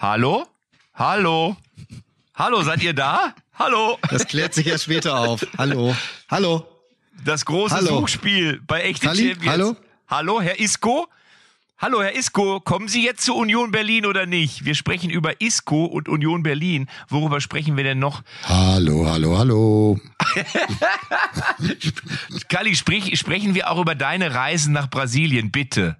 Hallo? Hallo? Hallo, seid ihr da? Hallo? Das klärt sich ja später auf. Hallo? Hallo? Das große Hallo. Suchspiel bei Echte Halli? Champions. Hallo? Hallo, Herr Isko? Hallo, Herr Isko, kommen Sie jetzt zu Union Berlin oder nicht? Wir sprechen über Isko und Union Berlin. Worüber sprechen wir denn noch? Hallo, hallo, hallo. Kali, sprich, sprechen wir auch über deine Reisen nach Brasilien, bitte.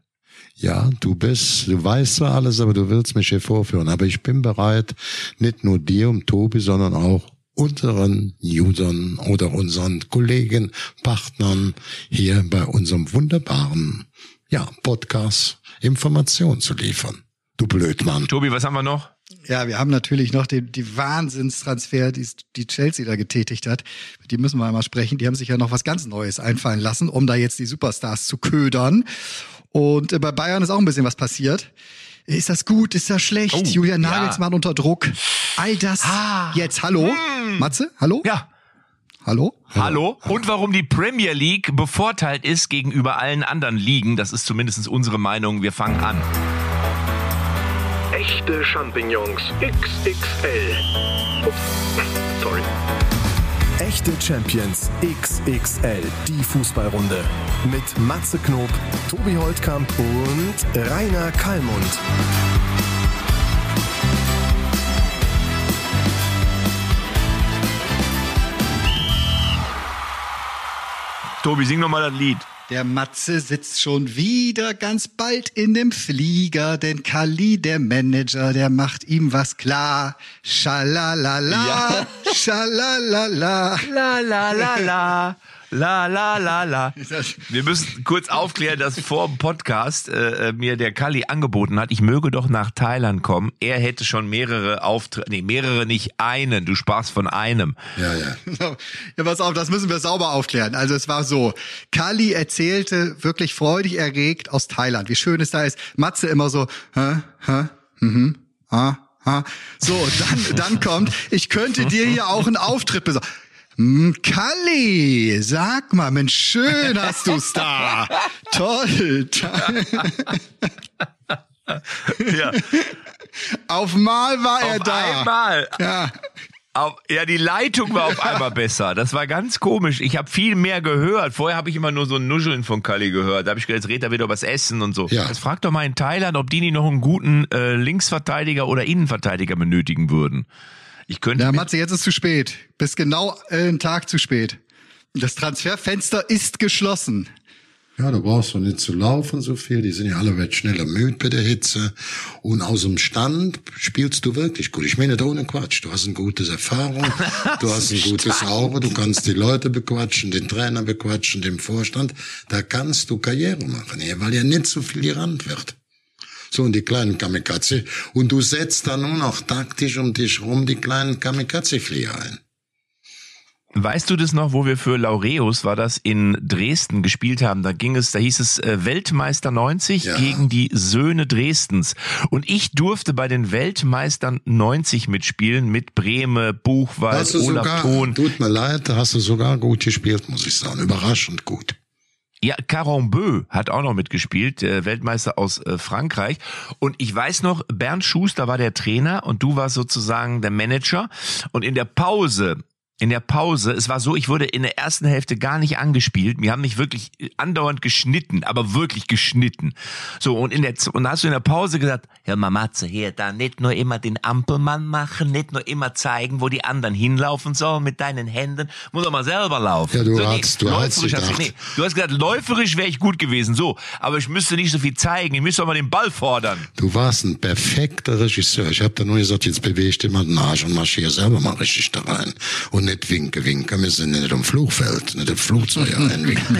Ja, du bist, du weißt zwar alles, aber du willst mich hier vorführen. Aber ich bin bereit, nicht nur dir und Tobi, sondern auch unseren Usern oder unseren Kollegen, Partnern hier bei unserem wunderbaren, ja, Podcast Informationen zu liefern. Du Blödmann. Tobi, was haben wir noch? Ja, wir haben natürlich noch den, die Wahnsinnstransfer, die, die Chelsea da getätigt hat. Die müssen wir einmal sprechen. Die haben sich ja noch was ganz Neues einfallen lassen, um da jetzt die Superstars zu ködern. Und äh, bei Bayern ist auch ein bisschen was passiert. Ist das gut? Ist das schlecht? Oh, Julian ja. Nagelsmann unter Druck. All das Ah. jetzt. Hallo? Matze? Hallo? Ja, Hallo? Hallo? Und warum die Premier League bevorteilt ist gegenüber allen anderen Ligen, das ist zumindest unsere Meinung. Wir fangen an. Echte Champignons XXL. Ups. Echte Champions XXL, die Fußballrunde. Mit Matze Knob, Tobi Holtkamp und Rainer Kallmund. Tobi, sing noch mal das Lied. Der Matze sitzt schon wieder ganz bald in dem Flieger, denn Kali, der Manager, der macht ihm was klar. Schalalala, Ja. schalalala. La la la la. La la la la. Wir müssen kurz aufklären, dass vor dem Podcast äh, äh, mir der Kali angeboten hat, ich möge doch nach Thailand kommen. Er hätte schon mehrere Auftritte, nee, mehrere nicht einen. Du sprachst von einem. Ja, ja. Ja, pass auf, das müssen wir sauber aufklären. Also es war so, Kali erzählte wirklich freudig erregt aus Thailand, wie schön es da ist. Matze immer so, hä, hä, mhm, ah, ah. So, dann, dann kommt, ich könnte dir hier auch einen Auftritt besorgen. Hm, Kalli, sag mal, Mensch, schön hast du's da. Toll. Ja. Auf mal war er Auf da. einmal. Ja. Auf, ja, die Leitung war auf einmal besser. Das war ganz komisch. Ich habe viel mehr gehört. Vorher habe ich immer nur so ein Nuscheln von Kali gehört. Da habe ich gedacht, jetzt redet er wieder über das Essen und so. Ja. Jetzt frag doch mal in Thailand, ob die nicht noch einen guten äh, Linksverteidiger oder Innenverteidiger benötigen würden. Ich könnte Ja, Matze, jetzt ist zu spät. Bist genau äh, einen Tag zu spät. Das Transferfenster ist geschlossen. Ja, du brauchst doch nicht zu laufen so viel. Die sind ja alle weit schneller müde bei der Hitze. Und aus dem Stand spielst du wirklich gut. Ich meine, da ohne Quatsch. Du hast ein gutes Erfahrung. Du hast ein gutes Auge. Du kannst die Leute bequatschen, den Trainer bequatschen, den Vorstand. Da kannst du Karriere machen, hier, weil ja nicht so viel gerannt wird. So, und die kleinen Kamikaze. Und du setzt dann nur noch taktisch um dich rum die kleinen Kamikaze-Flieger ein. Weißt du das noch, wo wir für Laureus, war das, in Dresden gespielt haben? Da ging es, da hieß es äh, Weltmeister 90 Ja. gegen die Söhne Dresdens. Und ich durfte bei den Weltmeistern 90 mitspielen mit Breme, Buchwald, Olaf sogar, Thon. tut mir leid, hast du sogar gut gespielt, muss ich sagen. Überraschend gut. Ja, Caron Bö hat auch noch mitgespielt, der Weltmeister aus äh, Frankreich. Und ich weiß noch, Bernd Schuster war der Trainer und du warst sozusagen der Manager. Und in der Pause, in der Pause, es war so, ich wurde in der ersten Hälfte gar nicht angespielt. Wir haben mich wirklich andauernd geschnitten, aber wirklich geschnitten. So, und in der, und da hast du in der Pause gesagt, hör mal Matze, hier, da nicht nur immer den Ampelmann machen, nicht nur immer zeigen, wo die anderen hinlaufen sollen mit deinen Händen, muss auch mal selber laufen. Ja, du so, hast- du hast hast nee, Du hast gesagt, läuferisch wäre ich gut gewesen, so. Aber ich müsste nicht so viel zeigen. Ich müsste auch mal den Ball fordern. Du warst ein perfekter Regisseur. Ich habe da nur gesagt, jetzt bewege ich dir mal den Arsch und marschier selber mal richtig da rein. Und nicht winke, winke. Wir sind nicht am Flugfeld, nicht im Flugzeug einwinken.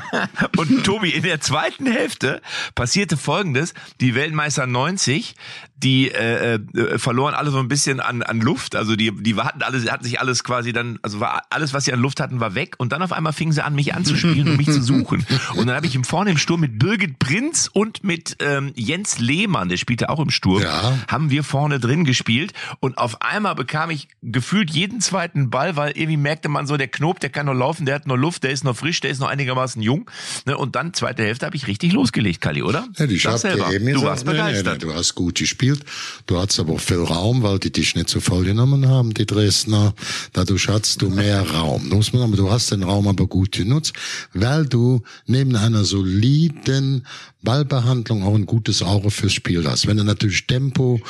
Und Tobi, in der zweiten Hälfte passierte Folgendes. Die Weltmeister 90, die äh, äh, verloren alle so ein bisschen an, an Luft. Also die, die hatten alles, hatten sich alles quasi dann, also war alles, was sie an Luft hatten, war weg. Und dann auf einmal fingen sie an, mich anzuspielen und mich zu suchen. Und dann habe ich im vorne im Sturm mit Birgit Prinz und mit ähm, Jens Lehmann, der spielte auch im Sturm, Ja. haben wir vorne drin gespielt. Und auf einmal bekam ich gefühlt jeden zweiten Ball Ball, weil irgendwie merkte man so, der Knob, der kann noch laufen, der hat noch Luft, der ist noch frisch, der ist noch einigermaßen jung. Ne? Und dann, zweite Hälfte, habe ich richtig losgelegt, Kali, oder? Ja, ich Sag selber. eben du gesagt, warst nee, nee, begeistert. nee, du hast gut gespielt. Du hattest aber auch viel Raum, weil die dich nicht so voll genommen haben, die Dresdner. Dadurch hattest du mehr Raum. Da muss man sagen, du hast den Raum aber gut genutzt, weil du neben einer soliden Ballbehandlung auch ein gutes Auge fürs Spiel hast. Wenn du natürlich Tempo,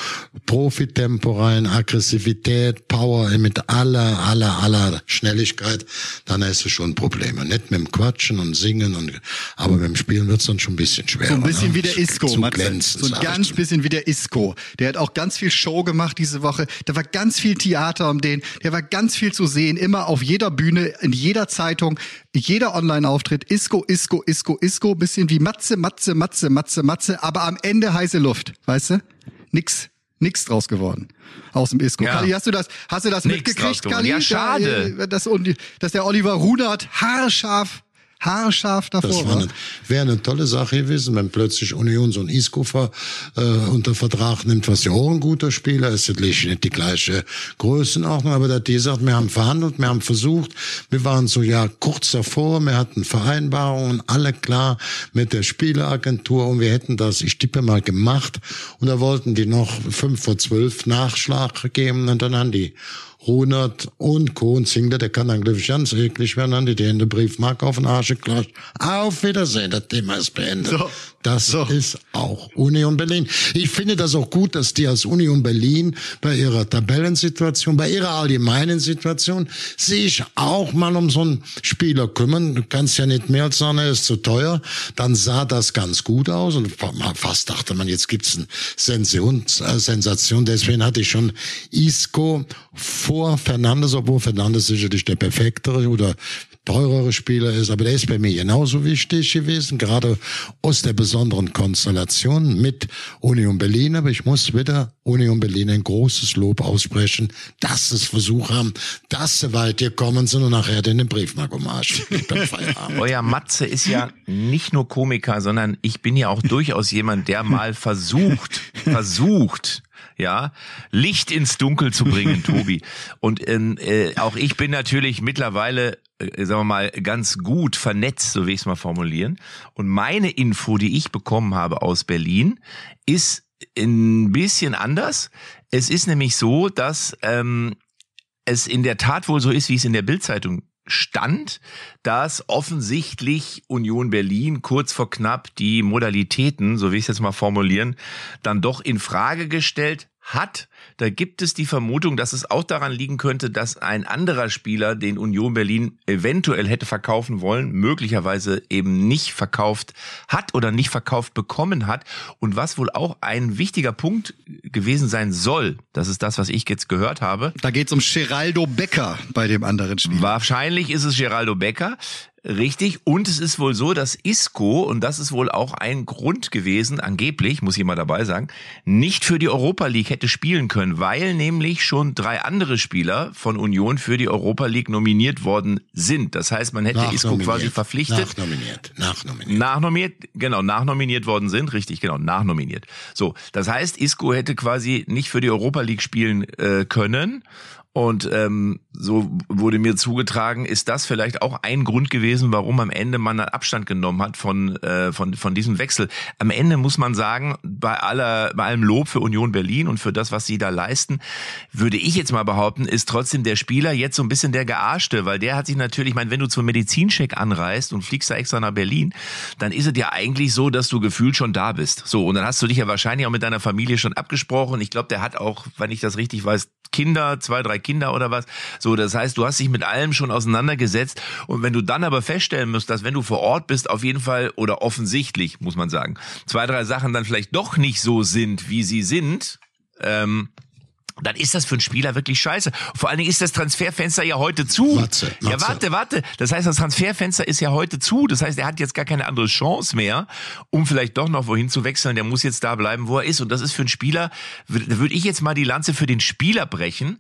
Profitempo rein, Aggressivität, Power mit aller, aller, aller Schnelligkeit, dann hast du schon Probleme. Nicht mit dem Quatschen und Singen und, aber mit dem Spielen wird's dann schon ein bisschen schwerer. So ein bisschen ne? wie der Isco, Zu glänzen, So ein ganz bisschen wie der Isco. Der hat auch ganz viel Show gemacht diese Woche. Da war ganz viel Theater um den. Der war ganz viel zu sehen. Immer auf jeder Bühne, in jeder Zeitung, jeder Online-Auftritt. Isco, Isco, Isco, Isco. Bisschen wie Matze, Matze, Matze, Matze, Matze. Aber am Ende heiße Luft. Weißt du? Nix. Nix draus geworden. Aus dem Isco. Ja. Kali, hast du das, hast du das Nix mitgekriegt. Kali? Ja, schade. Da, äh, dass, dass der Oliver Runert haarscharf, haarscharf davor Das war eine, wäre eine tolle Sache gewesen, wenn plötzlich Union so ein Isco ver, äh, unter Vertrag nimmt, was ja auch ein guter Spieler ist, natürlich nicht die gleiche Größenordnung, aber der die sagt, wir haben verhandelt, wir haben versucht, wir waren so ja kurz davor, wir hatten Vereinbarungen, alle klar mit der Spieleragentur und wir hätten das, ich tippe mal, gemacht. Und da wollten die noch fünf vor zwölf Nachschlag geben und dann haben die Runert und Kohn Zingler, der kann dann glücklich ganz eklig werden, an die Hände Briefmark auf den Arsch geklatscht. Auf Wiedersehen, das Thema ist beendet. So. Das So. ist auch Union Berlin. Ich finde das auch gut, dass die als Union Berlin bei ihrer Tabellensituation, bei ihrer allgemeinen Situation sich auch mal um so einen Spieler kümmern. Du kannst ja nicht mehr als sagen, er ist zu teuer. Dann sah das ganz gut aus und fast dachte man, jetzt gibt's eine Sensation, äh, Sensation. Deswegen hatte ich schon Isco vor Fernandes, obwohl Fernandes sicherlich der perfektere oder teurere Spieler ist, aber der ist bei mir genauso wichtig gewesen, gerade aus der besonderen Konstellation mit Union Berlin, aber ich muss wieder Union Berlin ein großes Lob aussprechen, dass sie es versucht haben, dass sie weit gekommen sind und nachher den Briefmark den Arsch gekriegt beim Feierabend. Euer Matze ist ja nicht nur Komiker, sondern ich bin ja auch durchaus jemand, der mal versucht, versucht, ja, Licht ins Dunkel zu bringen, Tobi. Und ähm, äh, auch ich bin natürlich mittlerweile, äh, sagen wir mal, ganz gut vernetzt, so will ich es mal formulieren. Und meine Info, die ich bekommen habe aus Berlin, ist ein bisschen anders. Es ist nämlich so, dass ähm, es in der Tat wohl so ist, wie es in der Bildzeitung stand, dass offensichtlich Union Berlin kurz vor knapp die Modalitäten, so will ich es jetzt mal formulieren, dann doch in Frage gestellt hat. Da gibt es die Vermutung, dass es auch daran liegen könnte, dass ein anderer Spieler, den Union Berlin eventuell hätte verkaufen wollen, möglicherweise eben nicht verkauft hat oder nicht verkauft bekommen hat. Und was wohl auch ein wichtiger Punkt gewesen sein soll, das ist das, was ich jetzt gehört habe, Da geht's um Geraldo Becker bei dem anderen Spiel. Wahrscheinlich ist es Geraldo Becker. Richtig. Und es ist wohl so, dass Isco, und das ist wohl auch ein Grund gewesen, angeblich, muss ich mal dabei sagen, nicht für die Europa League hätte spielen können, weil nämlich schon drei andere Spieler von Union für die Europa League nominiert worden sind. Das heißt, man hätte Isco quasi verpflichtet. Nachnominiert. Nachnominiert. Nachnominiert, genau, nachnominiert worden sind, richtig, genau, nachnominiert. So, das heißt, Isco hätte quasi nicht für die Europa League spielen äh, können. Und ähm, so wurde mir zugetragen, ist das vielleicht auch ein Grund gewesen, warum am Ende man dann Abstand genommen hat von äh, von von diesem Wechsel. Am Ende muss man sagen, bei aller bei allem Lob für Union Berlin und für das, was sie da leisten, würde ich jetzt mal behaupten, ist trotzdem der Spieler jetzt so ein bisschen der gearschte, weil der hat sich natürlich, ich meine, wenn du zum Medizincheck anreist und fliegst da extra nach Berlin, dann ist es ja eigentlich so, dass du gefühlt schon da bist. So und dann hast du dich ja wahrscheinlich auch mit deiner Familie schon abgesprochen. Ich glaube, der hat auch, wenn ich das richtig weiß, Kinder, zwei, drei Kinder oder was. So, das heißt, du hast dich mit allem schon auseinandergesetzt. Und wenn du dann aber feststellen musst, dass wenn du vor Ort bist, auf jeden Fall oder offensichtlich, muss man sagen, zwei, drei Sachen dann vielleicht doch nicht so sind, wie sie sind, ähm, dann ist das für einen Spieler wirklich scheiße. Vor allen Dingen ist das Transferfenster ja heute zu. Matze, Ja, Matze. warte, warte. Das heißt, das Transferfenster ist ja heute zu. Das heißt, er hat jetzt gar keine andere Chance mehr, um vielleicht doch noch wohin zu wechseln. Der muss jetzt da bleiben, wo er ist. Und das ist für einen Spieler, da würde ich jetzt mal die Lanze für den Spieler brechen.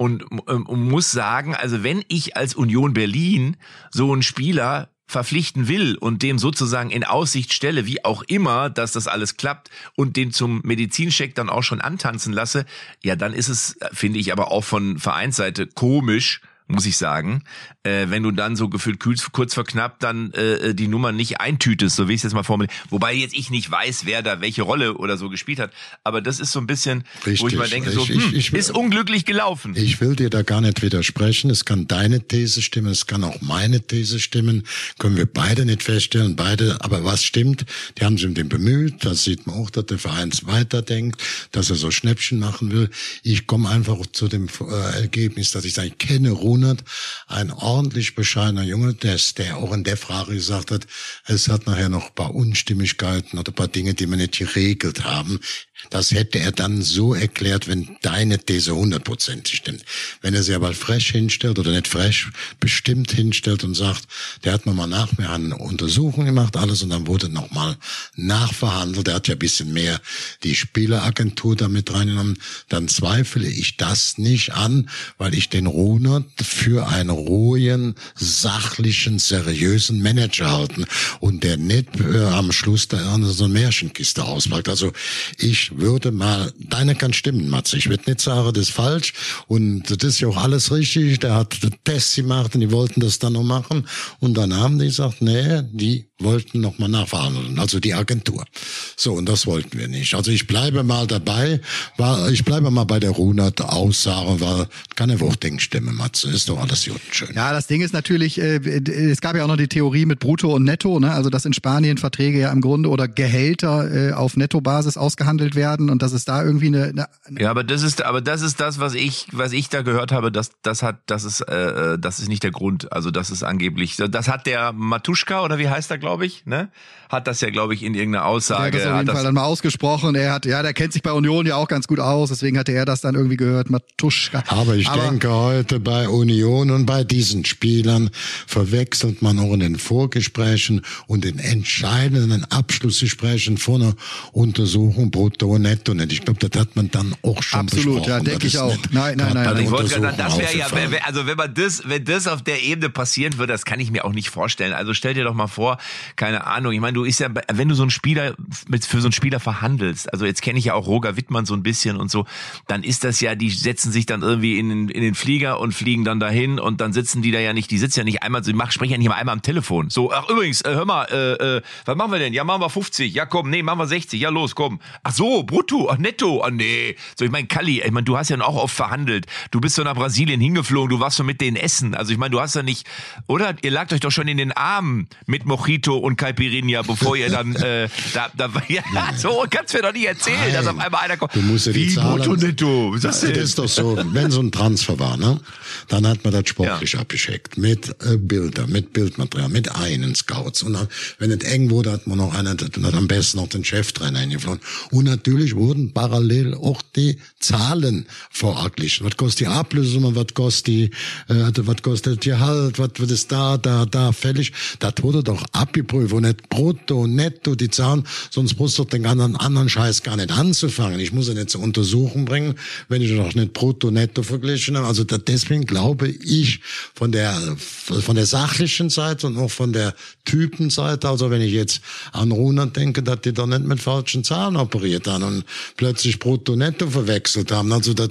Und, ähm, muss sagen, also wenn ich als Union Berlin so einen Spieler verpflichten will und dem sozusagen in Aussicht stelle, wie auch immer, dass das alles klappt und den zum Medizincheck dann auch schon antanzen lasse, ja, dann ist es, finde ich, aber auch von Vereinsseite komisch, muss ich sagen. Äh, wenn du dann so gefühlt kurz, kurz vor knapp dann äh, die Nummer nicht eintütest, so wie ich es jetzt mal formuliere. Wobei jetzt ich nicht weiß, wer da welche Rolle oder so gespielt hat. Aber das ist so ein bisschen, Richtig. wo ich mal denke, so, Ich- hm, ich- ich- ist unglücklich gelaufen. Ich will dir da gar nicht widersprechen. Es kann deine These stimmen, es kann auch meine These stimmen. Können wir beide nicht feststellen, beide. Aber was stimmt? Die haben sich um den bemüht. Das sieht man auch, dass der Verein weiterdenkt, dass er so Schnäppchen machen will. Ich komme einfach zu dem äh, Ergebnis, dass ich sage, ich kenne Runert, ein ordentlich bescheidener Junge, der, ist- der auch in der Frage gesagt hat, es hat nachher noch ein paar Unstimmigkeiten oder ein paar Dinge, die wir nicht geregelt haben. Das hätte er dann so erklärt, wenn deine These hundertprozentig stimmt. Wenn er sie aber frech hinstellt oder nicht frech, bestimmt hinstellt und sagt, der hat nochmal nach, haben eine Untersuchung gemacht, alles und dann wurde nochmal nachverhandelt. Er hat ja ein bisschen mehr die Spieleragentur damit reingenommen. Dann zweifle ich das nicht an, weil ich den Runert für einen ruhigen, sachlichen, seriösen Manager halten und der nicht äh, am Schluss da so eine Märchenkiste auspackt. Also ich würde mal, deine kann stimmen, Matze. Ich würde nicht sagen, das ist falsch und das ist ja auch alles richtig. Der hat den Test gemacht und die wollten das dann noch machen und dann haben die gesagt, nee, die wollten noch mal nachverhandeln, also die Agentur. So, und das wollten wir nicht. Also ich bleibe mal dabei, weil ich bleibe mal bei der Runert-Aussage, weil kann ja auch denken, Stimme, Matze, ist doch alles gut schön. Ja, das Ding ist natürlich, äh, es gab ja auch noch die Theorie mit Brutto und Netto, ne? also dass in Spanien Verträge ja im Grunde oder Gehälter äh, auf Nettobasis ausgehandelt werden und dass es da irgendwie eine, eine Ja, aber das ist, aber das ist das, was ich, was ich da gehört habe. Das, das hat, das ist, äh, das ist nicht der Grund. Also das ist angeblich, das hat der Matuschka oder wie heißt er, glaube ich, ne? Hat das ja, glaube ich, in irgendeiner Der hat Aussage. das auf hat jeden das- Fall dann mal ausgesprochen. Er hat, ja, der kennt sich bei Union ja auch ganz gut aus, deswegen hatte er das dann irgendwie gehört, Matuschka. Aber ich denke heute bei Union und bei diesen Spielern verwechselt man auch in den Vorgesprächen und den entscheidenden Abschlussgesprächen von einer Untersuchung brutto und netto nicht. Ich glaube, das hat man dann auch schon Absolut, besprochen. ja, denke ich auch. nicht Nein, nein, nein, der Ich wollte gerade sagen, das wäre ja, also wenn man das, wenn das auf der Ebene passieren würde, das kann ich mir auch nicht vorstellen. Also stell dir doch mal vor, keine Ahnung, ich meine, du ist ja, wenn du so einen Spieler mit für so einen Spieler verhandelst, also jetzt kenne ich ja auch Roger Wittmann so ein bisschen und so, dann ist das ja, die setzen sich dann irgendwie in, den- in den Flieger und fliegen dann dahin und dann sitzen die da ja nicht, die sitzen ja nicht einmal, sie machen, sprechen ja nicht mal einmal am Telefon. So, ach übrigens, äh, hör mal, äh, äh, was machen wir denn? Ja, machen wir 50. Ja, komm, nee, machen wir 60. Ja, los, komm. Ach so, brutto, ach netto, ach nee. So, ich meine, Kalli, ich meine, du hast ja auch oft verhandelt. Du bist so nach Brasilien hingeflogen, du warst so mit denen essen. Also ich meine, du hast ja nicht, oder? Ihr lagt euch doch schon in den Armen mit Mojito und Caipirinha, bevor ihr dann, äh, da, da, ja, so kannst mir doch nicht erzählen, Nein. dass auf einmal einer kommt. Du musst ja die Wie Zahlen- brutto, netto? Was Das das ist doch so, wenn so ein Transfer war, ne, dann hat man das sportlich abgeschickt. Mit äh, Bilder, mit Bildmaterial, mit einen Scouts. Und dann, wenn es eng wurde, hat man noch einen, hat am besten noch den Cheftrainer eingeflogen. Und natürlich wurden parallel auch die Zahlen voraglichen. Was kostet die Ablösung, was kostet die, äh, was kostet die Gehalt, was wird es da, da, da fällig. Das wurde doch abgeprüft und nicht brutto, netto, die Zahlen, sonst brauchst du den ganzen anderen Scheiß gar nicht anzufangen. Ich muss ja nicht zur Untersuchung bringen, wenn ich doch nicht brutto, netto verglichen habe. Also da, deswegen glaube ich von der, von der sachlichen Seite und auch von der Typenseite, also wenn ich jetzt an Runert denke, dass die doch nicht mit falschen Zahlen operiert haben und plötzlich brutto, netto verwechselt haben. Also das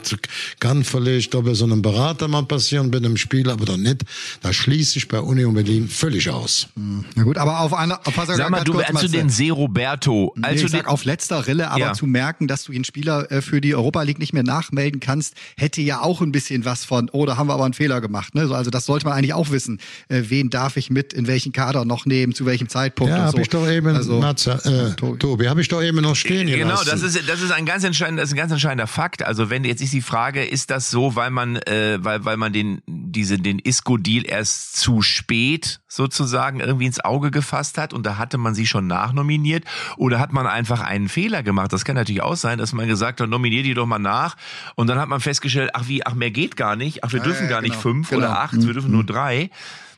kann vielleicht doch bei so einem Berater mal passieren, bei einem Spieler, aber doch nicht. Da schließe ich bei Union Berlin völlig aus. Na gut, aber auf einer, auf Sag mal, du, als du den See Roberto, als Nee, du ich sag auf letzter Rille, aber Ja. zu merken, dass du den Spieler äh, für die Europa League nicht mehr nachmelden kannst, hätte ja auch ein bisschen was von, oh, da haben wir aber einen Fehler gemacht. Ne? So, Also das sollte man eigentlich auch wissen. Äh, wen darf ich mit, in welchen Kader noch nehmen, zu welchem Zeitpunkt Ja, und habe so. ich doch eben, Also, Matze, äh, Tobi. Tobi, habe ich doch eben noch stehen Genau, gelassen. das ist das ist ein ganz entscheidender, das ist ein ganz entscheidender Fakt. Also wenn jetzt ist die Frage, ist das so, weil man äh, weil weil man den diese den Isco Deal erst zu spät sozusagen irgendwie ins Auge gefasst hat und da hatte man sie schon nachnominiert oder hat man einfach einen Fehler gemacht? Das kann natürlich auch sein, dass man gesagt hat, nominier die doch mal nach und dann hat man festgestellt, ach wie, ach mehr geht gar nicht, ach wir dürfen ja, gar nicht genau, fünf genau. oder acht, wir dürfen nur drei.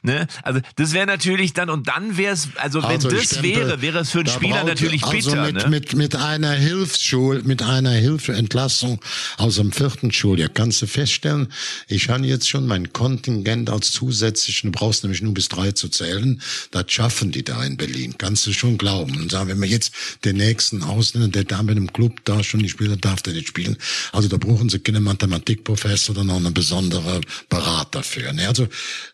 Ne? Also das wäre natürlich dann und dann wäre es, also wenn Also das denke, wäre, wäre es für einen Spieler natürlich also bitter. Mit, ne? mit, mit einer Hilfsschul, mit einer Hilfeentlassung aus dem vierten Schuljahr kannst du feststellen, ich habe jetzt schon mein Kontingent als zusätzlichen, du brauchst nämlich nur bis drei zu zählen, das schaffen die da in Berlin. Kannst du schon glauben. Und sagen, wenn wir jetzt den nächsten Ausländer, der da mit dem Club da schon nicht spielt, darf der nicht spielen. Also da brauchen sie keine Mathematikprofessor oder noch einen besonderen Berater für. Ne? Also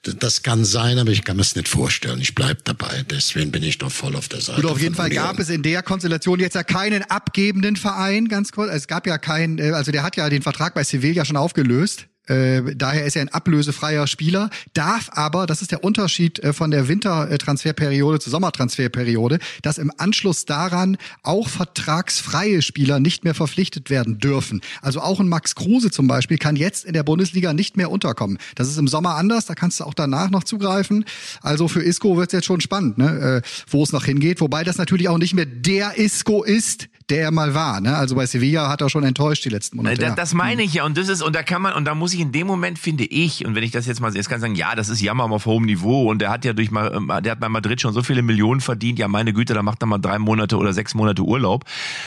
das kann sein, aber ich kann mir es nicht vorstellen. Ich bleib dabei. Deswegen bin ich doch voll auf der Seite. Gut, auf jeden Fall Union. gab es in der Konstellation jetzt ja keinen abgebenden Verein, ganz kurz. Es gab ja keinen, äh, also der hat ja den Vertrag bei Sevilla schon aufgelöst. Äh, daher ist er ein ablösefreier Spieler, darf aber, das ist der Unterschied äh, von der Wintertransferperiode zur Sommertransferperiode, dass im Anschluss daran auch vertragsfreie Spieler nicht mehr verpflichtet werden dürfen. Also auch ein Max Kruse zum Beispiel kann jetzt in der Bundesliga nicht mehr unterkommen. Das ist im Sommer anders, da kannst du auch danach noch zugreifen. Also für Isco wird es jetzt schon spannend, ne? äh, wo es noch hingeht. Wobei das natürlich auch nicht mehr der Isco ist, der er mal war. Ne? Also bei Sevilla hat er schon enttäuscht die letzten Monate. Da, ja. das meine ich ja. Und das ist, und da kann man, und da muss ich in dem Moment, finde ich, und wenn ich das jetzt mal jetzt kann ich sagen, ja, das ist Jammern auf hohem Niveau und der hat ja durch mal, ähm, der hat bei Madrid schon so viele Millionen verdient, ja, meine Güte, da macht er mal drei Monate oder sechs Monate Urlaub.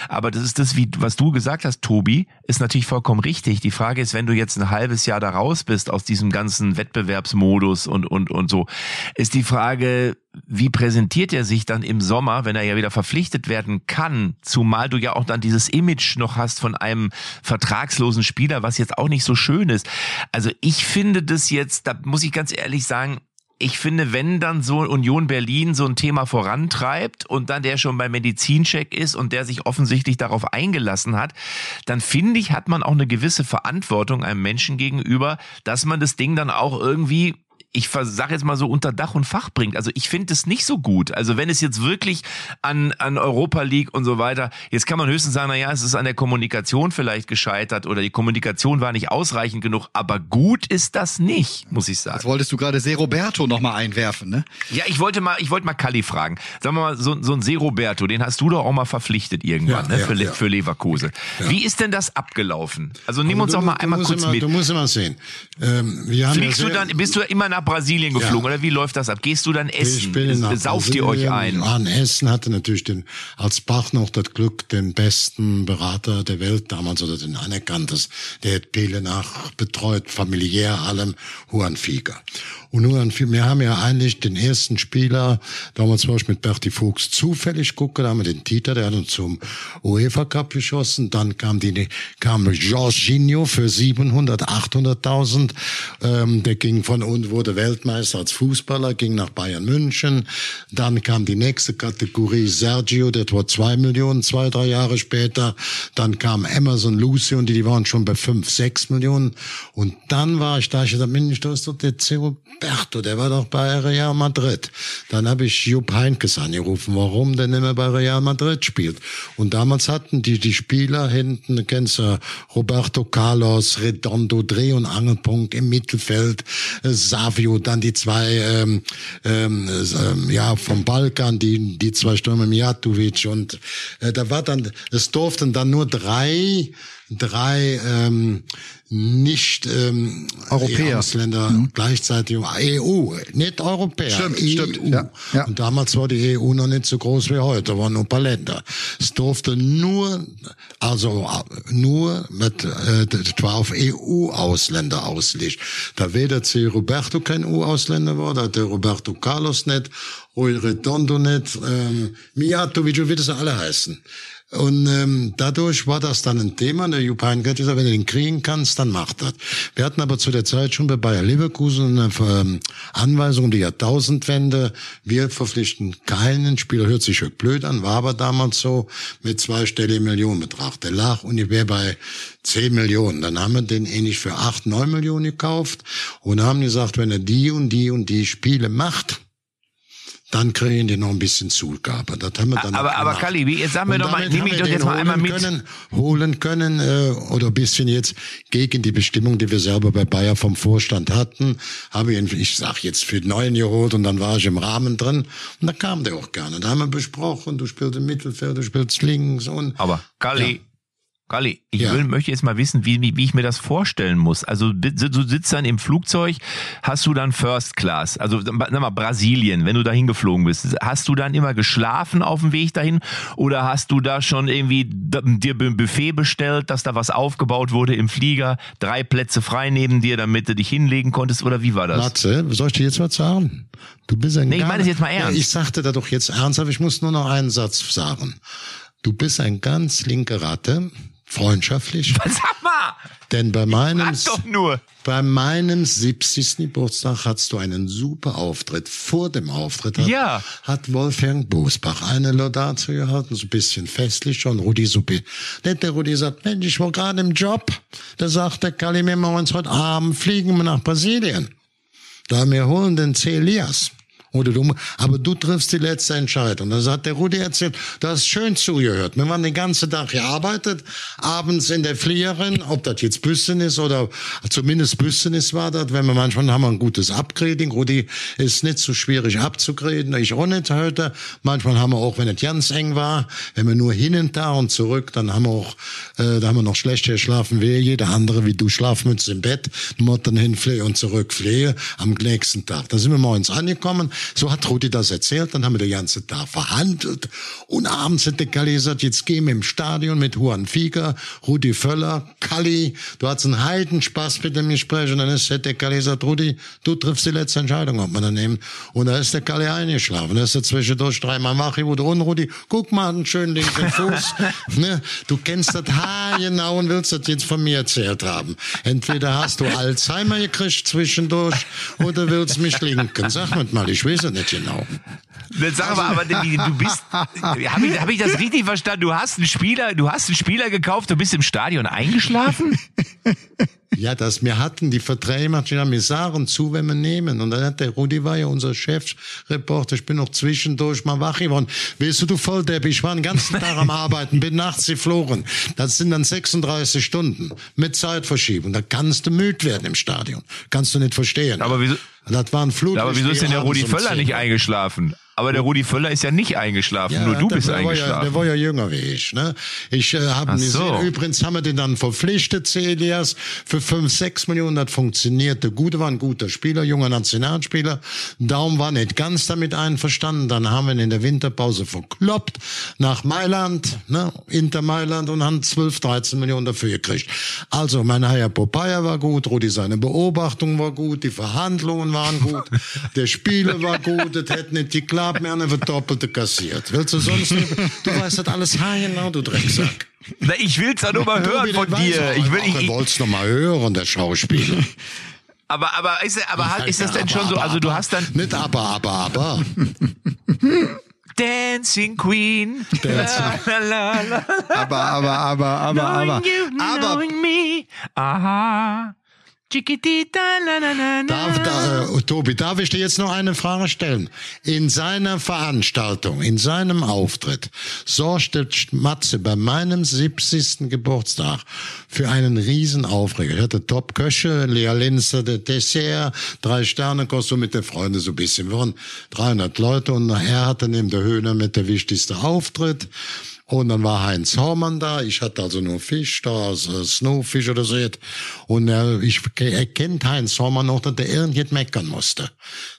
Aber das ist das, wie, was du gesagt hast, Tobi, ist natürlich vollkommen richtig. Die Frage ist, wenn du jetzt ein halbes Jahr da raus bist aus diesem ganzen Wettbewerbsmodus und, und, und so, ist die Frage, wie präsentiert er sich dann im Sommer, wenn er ja wieder verpflichtet werden kann, zumal du ja auch dann dieses Image noch hast von einem vertragslosen Spieler, was jetzt auch nicht so schön ist. Also ich finde das jetzt, da muss ich ganz ehrlich sagen, ich finde, wenn dann so Union Berlin so ein Thema vorantreibt und dann der schon beim Medizincheck ist und der sich offensichtlich darauf eingelassen hat, dann finde ich, hat man auch eine gewisse Verantwortung einem Menschen gegenüber, dass man das Ding dann auch irgendwie ich sage jetzt mal so unter Dach und Fach bringt. Also ich finde es nicht so gut. Also wenn es jetzt wirklich an, an Europa League und so weiter, jetzt kann man höchstens sagen, na ja, es ist an der Kommunikation vielleicht gescheitert oder die Kommunikation war nicht ausreichend genug, aber gut ist das nicht, muss ich sagen. Jetzt wolltest du gerade Se Roberto noch mal einwerfen, ne? Ja, ich wollte mal, ich wollte mal Kalli fragen. Sagen wir mal, so, so ein Se Roberto, den hast du doch auch mal verpflichtet irgendwann, Ja, ne, ja, für, ja. für Leverkusen. Wie ist denn das abgelaufen? Also nimm uns du doch mal einmal kurz immer, mit. Du musst immer sehen. Ähm, wir haben Fliegst du dann, bist du immer nach Brasilien geflogen Ja. oder wie läuft das ab? Gehst du dann essen? Ich bin nach Sauft ihr euch ein? An Essen hatte natürlich den, als Bach noch das Glück, den besten Berater der Welt damals oder den anerkanntes. Der hat Pele nach betreut, familiär allem, Juan Figa. Und Juan Figa, wir haben ja eigentlich den ersten Spieler, damals war ich mit Berti Fuchs zufällig gucken, da haben wir den Tita, der hat uns zum UEFA Cup geschossen. Dann kam die, kam Jorginho für 700, 800.000. Ähm, der ging von und wurde Weltmeister als Fußballer, ging nach Bayern München. Dann kam die nächste Kategorie Sergio, der war zwei Millionen, zwei, drei Jahre später. Dann kam Emerson Lucio und die, die waren schon bei fünf, sechs Millionen. Und dann war ich da, ich dachte, Mensch, da ist doch der Roberto, der war doch bei Real Madrid. Dann habe ich Jupp Heynckes angerufen, warum der nicht mehr bei Real Madrid spielt. Und damals hatten die, die Spieler hinten, kennst du, Roberto Carlos, Redondo, Dreh- und Angelpunkt im Mittelfeld, äh, Savio, dann die zwei, ähm, ähm, ähm, ja, vom Balkan, die, die zwei Stürmer Mijatovic und äh, da war dann, es durften dann nur drei, drei ähm, nicht ähm, Europäer. Ausländer gleichzeitig EU, nicht Europäer. Stimmt, EU. stimmt, ja, ja. Und damals war die EU noch nicht so groß wie heute, waren nur ein paar Länder. Es durfte nur, also nur mit, äh, auf EU-Ausländer ausgelegt. Da weder C. Roberto kein EU-Ausländer war, da der Roberto Carlos nicht, Rui Redondo nicht, ähm, Mijatovic, wie das alle heißen. Und ähm, dadurch war das dann ein Thema. Der Jupp Heynckes hat gesagt, wenn du den kriegen kannst, dann mach das. Wir hatten aber zu der Zeit schon bei Bayer Leverkusen eine ähm, Anweisung um die Jahrtausendwende. Wir verpflichten keinen Spieler. Hört sich blöd an, war aber damals so mit zweistelligen Millionenbetrag. Der lag ungefähr bei 10 Millionen. Dann haben wir den ähnlich für 8, 9 Millionen gekauft und haben gesagt, wenn er die und die und die Spiele macht, dann kriegen die noch ein bisschen Zugabe. Das haben wir dann Aber- aber gemacht. Kalli, wie- jetzt sag mir Und doch mal, nimm mich wir doch jetzt mal einmal holen mit. Können, holen können äh, oder ein bisschen jetzt gegen die Bestimmung, die wir selber bei Bayer vom Vorstand hatten, habe ich ihn, ich sag jetzt für neun geholt und dann war ich im Rahmen drin und da kam der auch gerne. Da haben wir besprochen, du spielst im Mittelfeld, du spielst links und Aber Kalli, Kali, ich Ja. will, möchte jetzt mal wissen, wie, wie, wie ich mir das vorstellen muss. Also du sitzt dann im Flugzeug, hast du dann First Class, also sag mal Brasilien, wenn du dahin geflogen bist, hast du dann immer geschlafen auf dem Weg dahin oder hast du da schon irgendwie dir ein Buffet bestellt, dass da was aufgebaut wurde im Flieger, drei Plätze frei neben dir, damit du dich hinlegen konntest oder wie war das? Matze, soll ich dir jetzt was sagen? Du bist ein Nee, ich meine es jetzt mal ernst. Ja, ich sagte da doch jetzt ernsthaft, ich muss nur noch einen Satz sagen. Du bist ein ganz linke Ratte, freundschaftlich, Sag mal, denn bei meinem, doch nur. bei meinem 70. Geburtstag hattest du einen super Auftritt. Vor dem Auftritt hat, Ja. hat Wolfgang Bosbach eine Laudatio gehalten, so ein bisschen festlich schon. Rudi Suppi. Nicht der Rudi sagt, Mensch, ich war gerade im Job. Da sagt der Kali, wir uns heute Abend fliegen wir nach Brasilien. Da wir holen den C. Elias. Oder du, aber du triffst die letzte Entscheidung. Das hat der Rudi erzählt. Du hast schön zugehört. Wir haben den ganzen Tag gearbeitet, abends in der Fliegerin, ob das jetzt Büssen ist oder zumindest Büssen ist war das. Wenn wir manchmal haben wir ein gutes Upgrading. Rudi ist nicht so schwierig abzugraden. Ich auch nicht heute. Manchmal haben wir auch, wenn es ganz eng war, wenn wir nur hin und da und zurück, dann haben wir auch, äh, da haben wir noch schlechter geschlafen wie jeder andere, wie du Schlafmütze im Bett, dann hinflehe und zurückflehe am nächsten Tag. Da sind wir morgens angekommen. So hat Rudi das erzählt. Dann haben wir den ganzen Tag verhandelt. Und abends hat der Kalli gesagt, jetzt gehen wir im Stadion mit Juan Fieger, Rudi Völler, Kalli. Du hast einen Heidenspaß mit dem Gespräch. Und dann ist, hat der Kalli gesagt, Rudi, du triffst die letzte Entscheidung, ob man da nehmen. Und da ist der Kalli eingeschlafen. Da ist er zwischendurch dreimal mach ich wurde und Rudi, guck mal, einen schönen linken Fuß. ne? Du kennst das Haar genau und willst das jetzt von mir erzählt haben. Entweder hast du Alzheimer gekriegt zwischendurch oder willst mich linken. Sag mal, ich weiß es nicht genau. Jetzt Sag mal, aber du bist, habe ich, hab ich das richtig verstanden? Du hast einen Spieler, du hast einen Spieler gekauft, du bist im Stadion eingeschlafen? Ja, das, wir hatten die Verträge, manchmal, wir sagen zu, wenn wir nehmen. Und dann hat der Rudi war ja unser Chefreporter. Ich bin noch zwischendurch mal wach geworden. Weißt du, du Volldepp, ich war den ganzen Tag am Arbeiten, bin nachts geflogen. Das sind dann 36 Stunden mit Zeitverschiebung. Da kannst du müde werden im Stadion. Kannst du nicht verstehen. Aber wieso- Das war ein Flut. Aber wieso ist denn der Rudi um Völler 10 nicht eingeschlafen? Aber der Rudi Völler ist ja nicht eingeschlafen, nur du der bist war Ja, der eingeschlafen. war ja jünger wie ich. Ne? Ich äh, habe so. gesehen. Übrigens haben wir den dann verpflichtet, Celias, für 5, 6 Millionen. Das funktionierte gut, war ein guter Spieler, junger Nationalspieler. Daum war nicht ganz damit einverstanden. Dann haben wir ihn in der Winterpause verkloppt nach Mailand, ne? Inter Mailand und haben 12, 13 Millionen dafür gekriegt. Also mein Herr Popeye war gut, Rudi seine Beobachtung war gut, die Verhandlungen waren gut, der Spieler war gut, das hätte nicht geklappt, wir haben einfach Doppelte kassiert. Willst du sonst nicht? Du weißt das alles haargenau, du Drecksack. Na, ich will's doch nur mal hören Tobi, von dir. Ich will, ich, ich, wollt's noch mal hören, der Schauspieler. aber, aber ist, aber Ja, ist das ja, denn schon aber, so? Also du aber, hast dann Nicht aber, aber, aber. Dancing Queen. Dancing. La, la, la. Aber, aber, aber, aber, aber. Knowing you, Aber knowing me. Aha. Chiquitita, la, la, la. Darf, da, äh, Tobi, darf ich dir jetzt noch eine Frage stellen? In seiner Veranstaltung, in seinem Auftritt, sorgte Matze bei meinem 70. Geburtstag für einen riesen Aufreger. Ich hatte Top-Köche, Lea Linzer, der Dessert, drei Sterne, kostet mit den Freunden so ein bisschen. Wir waren 300 Leute und er hatte neben der Höhner mit der wichtigste Auftritt. Und dann war Heinz Hormann da. Ich hatte also nur Fisch da, also Snowfish oder so. Und er, ich, er kennt Heinz Hormann noch, dass der irgendjemand meckern musste.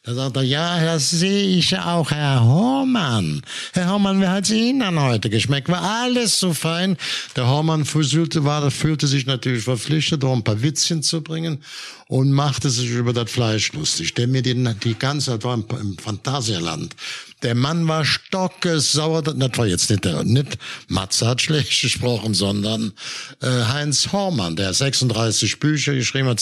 Da sagt er, ja, das sehe ich auch, Herr Hormann. Herr Hormann, wie hat's Ihnen dann heute geschmeckt? War alles so fein. Der Hormann fühlte, war, fühlte sich natürlich verpflichtet, um ein paar Witzchen zu bringen und machte sich über das Fleisch lustig. Der mir die, die ganze, das war im, im Phantasialand. Der Mann war stockesauer, das war jetzt nicht der, nicht Matze hat schlecht gesprochen, sondern äh, Heinz Hormann, der 36 Bücher geschrieben hat.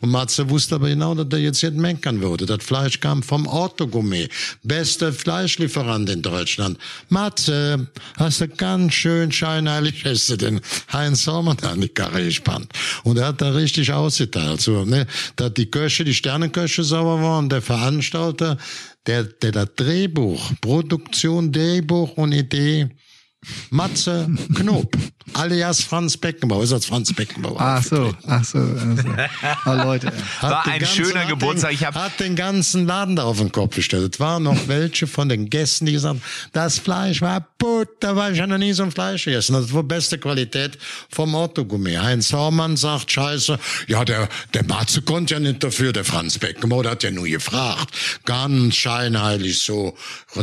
Und Matze wusste aber genau, dass er jetzt nicht meckern würde. Das Fleisch kam vom Orthogourmet, bester Fleischlieferant in Deutschland. Matze, hast du ganz schön scheinheilig, hast du den Heinz Hormann an die Karre gespannt. Und er hat da richtig ausgeteilt. So, ne, dass die Köche, die Sterneköche sauer waren, der Veranstalter, der, der das Drehbuch, Produktion, Drehbuch und Idee Matze Knob, alias Franz Beckenbauer. Ist als Franz Beckenbauer. Ach so, ach so. Also. Ah, Leute. Hat War den ein ganzen- schöner hat Geburtstag. Den, Ich hab- hat den ganzen Laden da auf den Kopf gestellt. Es waren noch welche von den Gästen, die gesagt haben, das Fleisch war Butter, weil ich habe noch nie so ein Fleisch gegessen. Das war beste Qualität vom Otto-Gourmet. Heinz Hormann sagt, scheiße, ja, der, der Matze konnte ja nicht dafür, der Franz Beckenbauer, der hat ja nur gefragt. Ganz scheinheilig so,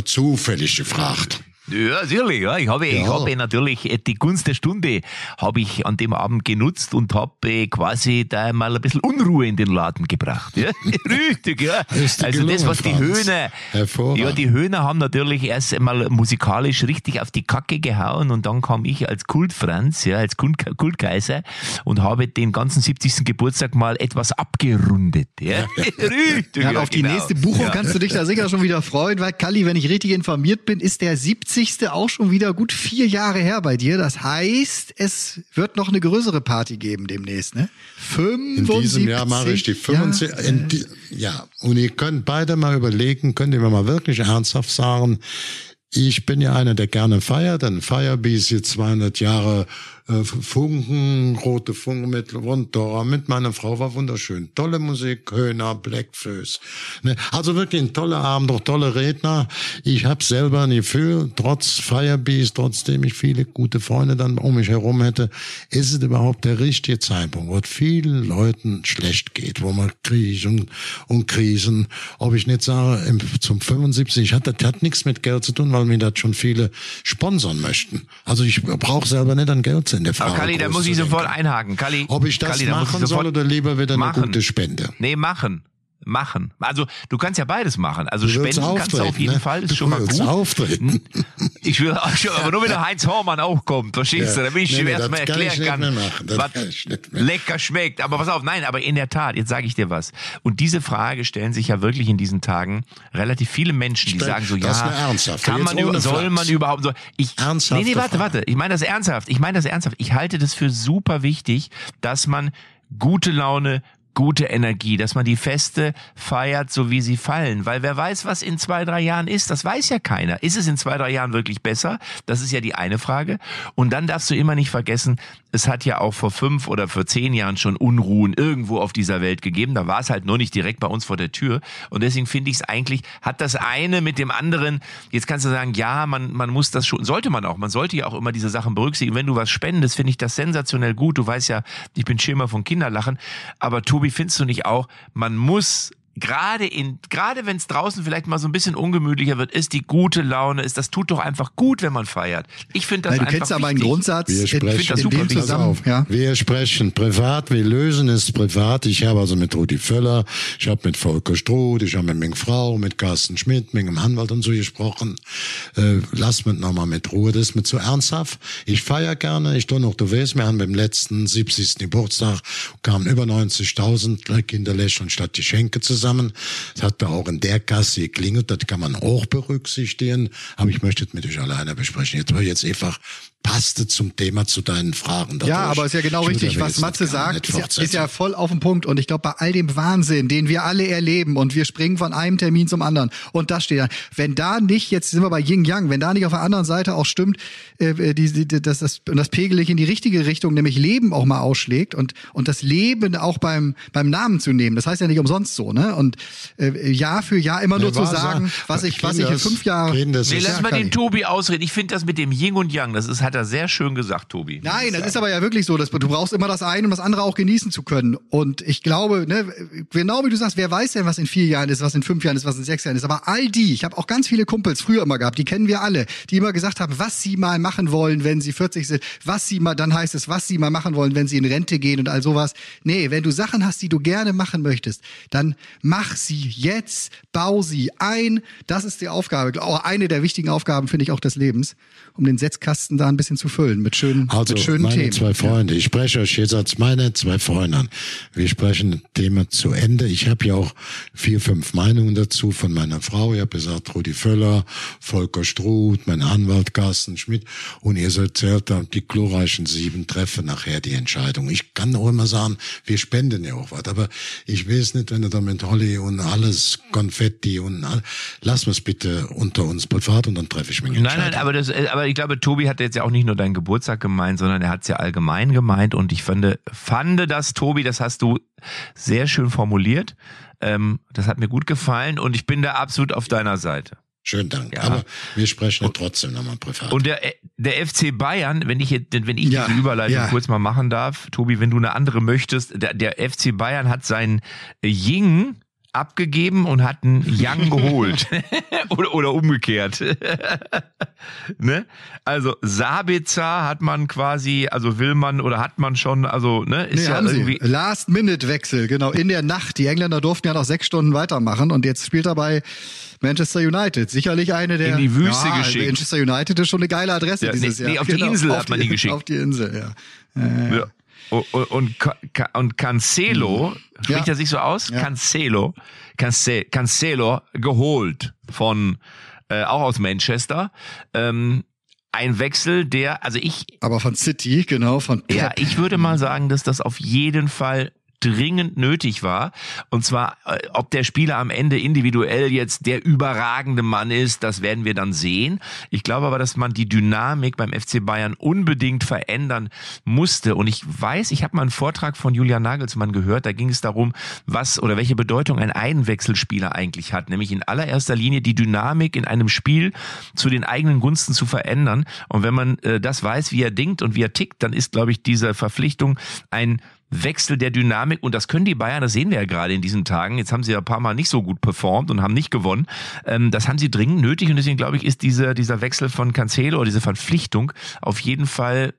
zufällig gefragt. Ja, natürlich. Ja. Ich habe, ich Ja. habe natürlich äh, die Gunst der Stunde habe ich an dem Abend genutzt und habe äh, quasi da mal ein bisschen Unruhe in den Laden gebracht. Ja? Richtig, ja. Also das, was die. Höhner, ja, die Höhner haben natürlich erst einmal musikalisch richtig auf die Kacke gehauen und dann kam ich als Kultfranz, ja, als Kult, Kultkaiser und habe den ganzen 70. Geburtstag mal etwas abgerundet. Ja? Richtig, Ja, auf die genau. nächste Buchung kannst du dich da sicher schon wieder freuen, weil Kalli, wenn ich richtig informiert bin, ist der 70. auch schon wieder gut vier Jahre her bei dir. Das heißt, es wird noch eine größere Party geben demnächst, ne? In 75 diesem Jahr mache ich die 75. Ja, in die, ja, und ihr könnt beide mal überlegen, könnt ihr mir mal wirklich ernsthaft sagen, ich bin ja einer, der gerne feiert, ein Firebeast jetzt 200 Jahre äh, Funken, rote Funken mit Rundora, mit meiner Frau war wunderschön. Tolle Musik, Höhner, Blackfoes. Ne? Also wirklich ein toller Abend, auch tolle Redner. Ich habe selber ein Gefühl, trotz Firebeast, trotzdem ich viele gute Freunde dann um mich herum hätte, ist es überhaupt der richtige Zeitpunkt, wo es vielen Leuten schlecht geht, wo man Krisen und Krisen, ob ich nicht sage, zum 75, hat, das hat nichts mit Geld zu tun, weil mir das schon viele sponsern möchten. Also ich brauche selber nicht an Geld in der Frage. Aber Kalli, da muss ich sofort einhaken. Kalli, Ob ich das Kalli, machen soll oder lieber wieder eine machen. gute Spende? Nee, machen. Machen. Also du kannst ja beides machen. Also Du spenden kannst du auf jeden ne? Fall, ist Du schon mal gut. auftreten. Ich will auch schon, aber nur wenn der Heinz Hormann auch kommt, verstehst du, Ja. damit ich Nee, ihm nee, erstmal kann erklären kann, was kann mehr. lecker schmeckt. Aber pass auf, nein, aber in der Tat, jetzt sage ich dir was. Und diese Frage stellen sich ja wirklich in diesen Tagen relativ viele Menschen, die sagen so, das ist ja, kann man über, soll man überhaupt so, ich, Ernsthafte nee, nee, warte, warte, ich meine das ernsthaft, ich meine das ernsthaft. Ich halte das für super wichtig, dass man gute Laune, gute Energie, dass man die Feste feiert, so wie sie fallen. Weil wer weiß, was in zwei, drei Jahren ist, das weiß ja keiner. Ist es in zwei, drei Jahren wirklich besser? Das ist ja die eine Frage. Und dann darfst du immer nicht vergessen, es hat ja auch vor fünf oder vor zehn Jahren schon Unruhen irgendwo auf dieser Welt gegeben. Da war es halt nur nicht direkt bei uns vor der Tür. Und deswegen finde ich es eigentlich, hat das eine mit dem anderen, jetzt kannst du sagen, ja, man, man muss das schon, sollte man auch, man sollte ja auch immer diese Sachen berücksichtigen. Wenn du was spendest, finde ich das sensationell gut. Du weißt ja, ich bin Schirmer von Kinderlachen. Aber Tobi, findest du nicht auch, man muss gerade in, gerade wenn es draußen vielleicht mal so ein bisschen ungemütlicher wird, ist die gute Laune, ist, das tut doch einfach gut, wenn man feiert. Ich finde das Nein, du einfach kennst aber einen. Grundsatz Wir sprechen, das in dem zusammen. auf. Ja. Wir sprechen privat, wir lösen es privat. Ich habe also mit Rudi Völler, ich habe mit Volker Struth, ich habe mit meiner Frau, mit Carsten Schmidt, mit dem Anwalt und so gesprochen. Äh, lass mich nochmal mit Ruhe, das ist mir zu ernsthaft. Ich feier gerne, ich tue noch, du weißt, wir haben beim letzten 70. Geburtstag kamen über 90.000 Kinderlächeln statt Geschenke zusammen. Das hat da auch in der Kasse geklingelt, das kann man auch berücksichtigen. Aber ich möchte es mit euch alleine besprechen. Jetzt, jetzt einfach passte zum Thema, zu deinen Fragen. Ja, dadurch. aber ist ja genau Ich richtig, was Matze sagt, ist ja, ist ja voll auf den Punkt. Und ich glaube, bei all dem Wahnsinn, den wir alle erleben und wir springen von einem Termin zum anderen und das steht da. Wenn da nicht, jetzt sind wir bei Yin Yang, wenn da nicht auf der anderen Seite auch stimmt, äh, die, die, das, das, und das Pegelig in die richtige Richtung, nämlich Leben auch mal ausschlägt und, und das Leben auch beim, beim Namen zu nehmen. Das heißt ja nicht umsonst so, ne? Und äh, Jahr für Jahr immer nur Nee, zu sagen, sa- was ich, was ich in fünf Jahren. Nee, lass Ja, mal den. Tobi ausreden. Ich finde das mit dem Yin und Yang, das ist, hat er sehr schön gesagt, Tobi. Nein, das ist aber ja wirklich so, dass du brauchst immer das eine, um das andere auch genießen zu können. Und ich glaube, ne, genau wie du sagst, wer weiß denn, was in vier Jahren ist, was in fünf Jahren ist, was in sechs Jahren ist. Aber all die, ich habe auch ganz viele Kumpels früher immer gehabt, die kennen wir alle, die immer gesagt haben, was sie mal machen wollen, wenn sie 40 sind, was sie mal, dann heißt es, was sie mal machen wollen, wenn sie in Rente gehen und all sowas. Nee, wenn du Sachen hast, die du gerne machen möchtest, dann mach sie jetzt, bau sie ein. Das ist die Aufgabe, auch eine der wichtigen Aufgaben, finde ich, auch des Lebens, um den Setzkasten da ein bisschen zu füllen mit schönen, Also mit schönen meine Themen. zwei Freunde, ich spreche euch jetzt als meine zwei Freunde an. Wir sprechen das Thema zu Ende. Ich habe ja auch vier, fünf Meinungen dazu von meiner Frau. Ich habe gesagt, Rudi Völler, Volker Struth, mein Anwalt Carsten Schmidt und ihr erzählt dann die glorreichen sieben treffen nachher die Entscheidung. Ich kann auch immer sagen, wir spenden ja auch was, aber ich weiß nicht, wenn du da mit Holly und alles Konfetti und all, lass uns bitte unter uns privat und dann treffe ich mich Nein, nein, aber das, äh, aber ich glaube, Tobi hat jetzt ja auch nicht nur deinen Geburtstag gemeint, sondern er hat es ja allgemein gemeint und ich fand, fand das, Tobi, das hast du sehr schön formuliert. Ähm, das hat mir gut gefallen und ich bin da absolut auf deiner Seite. Schönen Dank. Ja. Aber wir sprechen ja trotzdem nochmal privat. Und der, der FC Bayern, wenn ich jetzt, wenn ich Ja, diese Überleitung ja. kurz mal machen darf, Tobi, wenn du eine andere möchtest, der, der FC Bayern hat seinen Ying abgegeben und hat einen Yang geholt. oder, oder umgekehrt. ne? Also Sabitzer hat man quasi, also will man oder hat man schon, also ne, ist Nee, ja irgendwie. Last-Minute-Wechsel, genau. In der Nacht. Die Engländer durften ja noch sechs Stunden weitermachen und jetzt spielt er bei Manchester United. Sicherlich eine der. In die Wüste ja, geschickt. Manchester United ist schon eine geile Adresse Ja, dieses nee, Jahr. nee, auf die Insel auf hat man die, ihn geschickt. Auf die Insel, ja. Ja. Und, und, und Cancelo, spricht Mhm. Ja. er sich so aus? Ja. Cancelo, Cance, Cancelo geholt von, äh, auch aus Manchester. Ähm, ein Wechsel, der, also ich, Aber von City, genau, von Pep. ja, ich würde mal sagen, dass das auf jeden Fall dringend nötig war. Und zwar, äh, ob der Spieler am Ende individuell jetzt der überragende Mann ist, das werden wir dann sehen. Ich glaube aber, dass man die Dynamik beim FC Bayern unbedingt verändern musste. Und ich weiß, ich habe mal einen Vortrag von Julian Nagelsmann gehört, da ging es darum, was oder welche Bedeutung ein Einwechselspieler eigentlich hat. Nämlich in allererster Linie die Dynamik in einem Spiel zu den eigenen Gunsten zu verändern. Und wenn man äh, das weiß, wie er denkt und wie er tickt, dann ist, glaube ich, diese Verpflichtung ein Wechsel der Dynamik und das können die Bayern, das sehen wir ja gerade in diesen Tagen. Jetzt haben sie ja ein paar Mal nicht so gut performt und haben nicht gewonnen. Ähm, das haben sie dringend nötig und deswegen glaube ich, ist dieser, dieser Wechsel von Cancelo oder diese Verpflichtung auf jeden Fall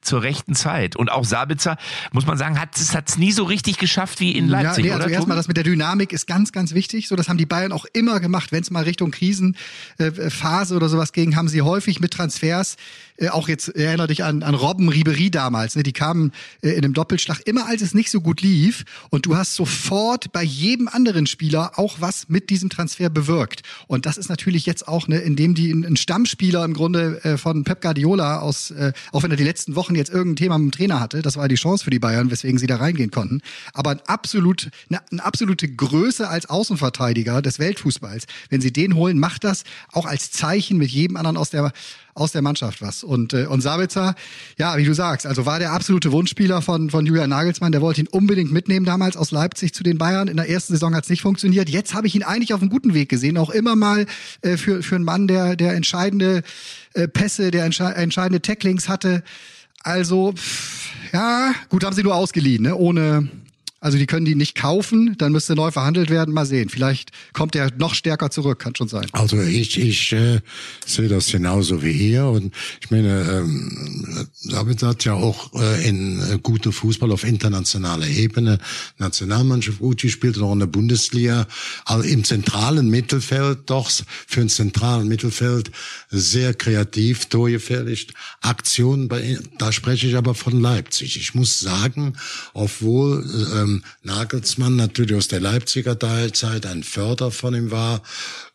zur rechten Zeit. Und auch Sabitzer, muss man sagen, hat es nie so richtig geschafft wie in Leipzig, ja, nee, also erstmal das mit der Dynamik ist ganz, ganz wichtig. So, das haben die Bayern auch immer gemacht. Wenn es mal Richtung Krisenphase oder sowas ging, haben sie häufig mit Transfers, äh, auch jetzt erinnere dich an, an Robben Ribery damals, ne, die kamen äh, in einem Doppelschlag immer, als es nicht so gut lief. Und du hast sofort bei jedem anderen Spieler auch was mit diesem Transfer bewirkt. Und das ist natürlich jetzt auch, ne, indem die ein Stammspieler im Grunde äh, von Pep Guardiola aus, äh, auch wenn er die letzten Wochen jetzt irgendein Thema mit dem Trainer hatte, das war die Chance für die Bayern, weswegen sie da reingehen konnten. Aber ein absolut, eine, eine absolute Größe als Außenverteidiger des Weltfußballs. Wenn sie den holen, macht das auch als Zeichen mit jedem anderen aus der aus der Mannschaft was. Und, äh, und Sabitzer, ja, wie du sagst, also war der absolute Wunschspieler von, von Julian Nagelsmann. Der wollte ihn unbedingt mitnehmen damals aus Leipzig zu den Bayern. In der ersten Saison hat es nicht funktioniert. Jetzt habe ich ihn eigentlich auf einem guten Weg gesehen. Auch immer mal äh, für, für einen Mann, der, der entscheidende äh, Pässe, der entsche entscheidende Tacklings hatte. Also, pff, ja, gut, haben sie nur ausgeliehen, ne? ohne, also die können die nicht kaufen, dann müsste neu verhandelt werden. Mal sehen. Vielleicht kommt er noch stärker zurück, kann schon sein. Also ich, ich äh, sehe das genauso wie ihr und ich meine, ähm, David hat ja auch äh, in äh, gute Fußball auf internationaler Ebene Nationalmannschaft gut gespielt auch in der Bundesliga, aber im zentralen Mittelfeld doch für ein zentralen Mittelfeld sehr kreativ, torgefährlich, Aktionen bei, da spreche ich aber von Leipzig. Ich muss sagen, obwohl ähm, Nagelsmann natürlich aus der Leipziger Teilzeit ein Förder von ihm war,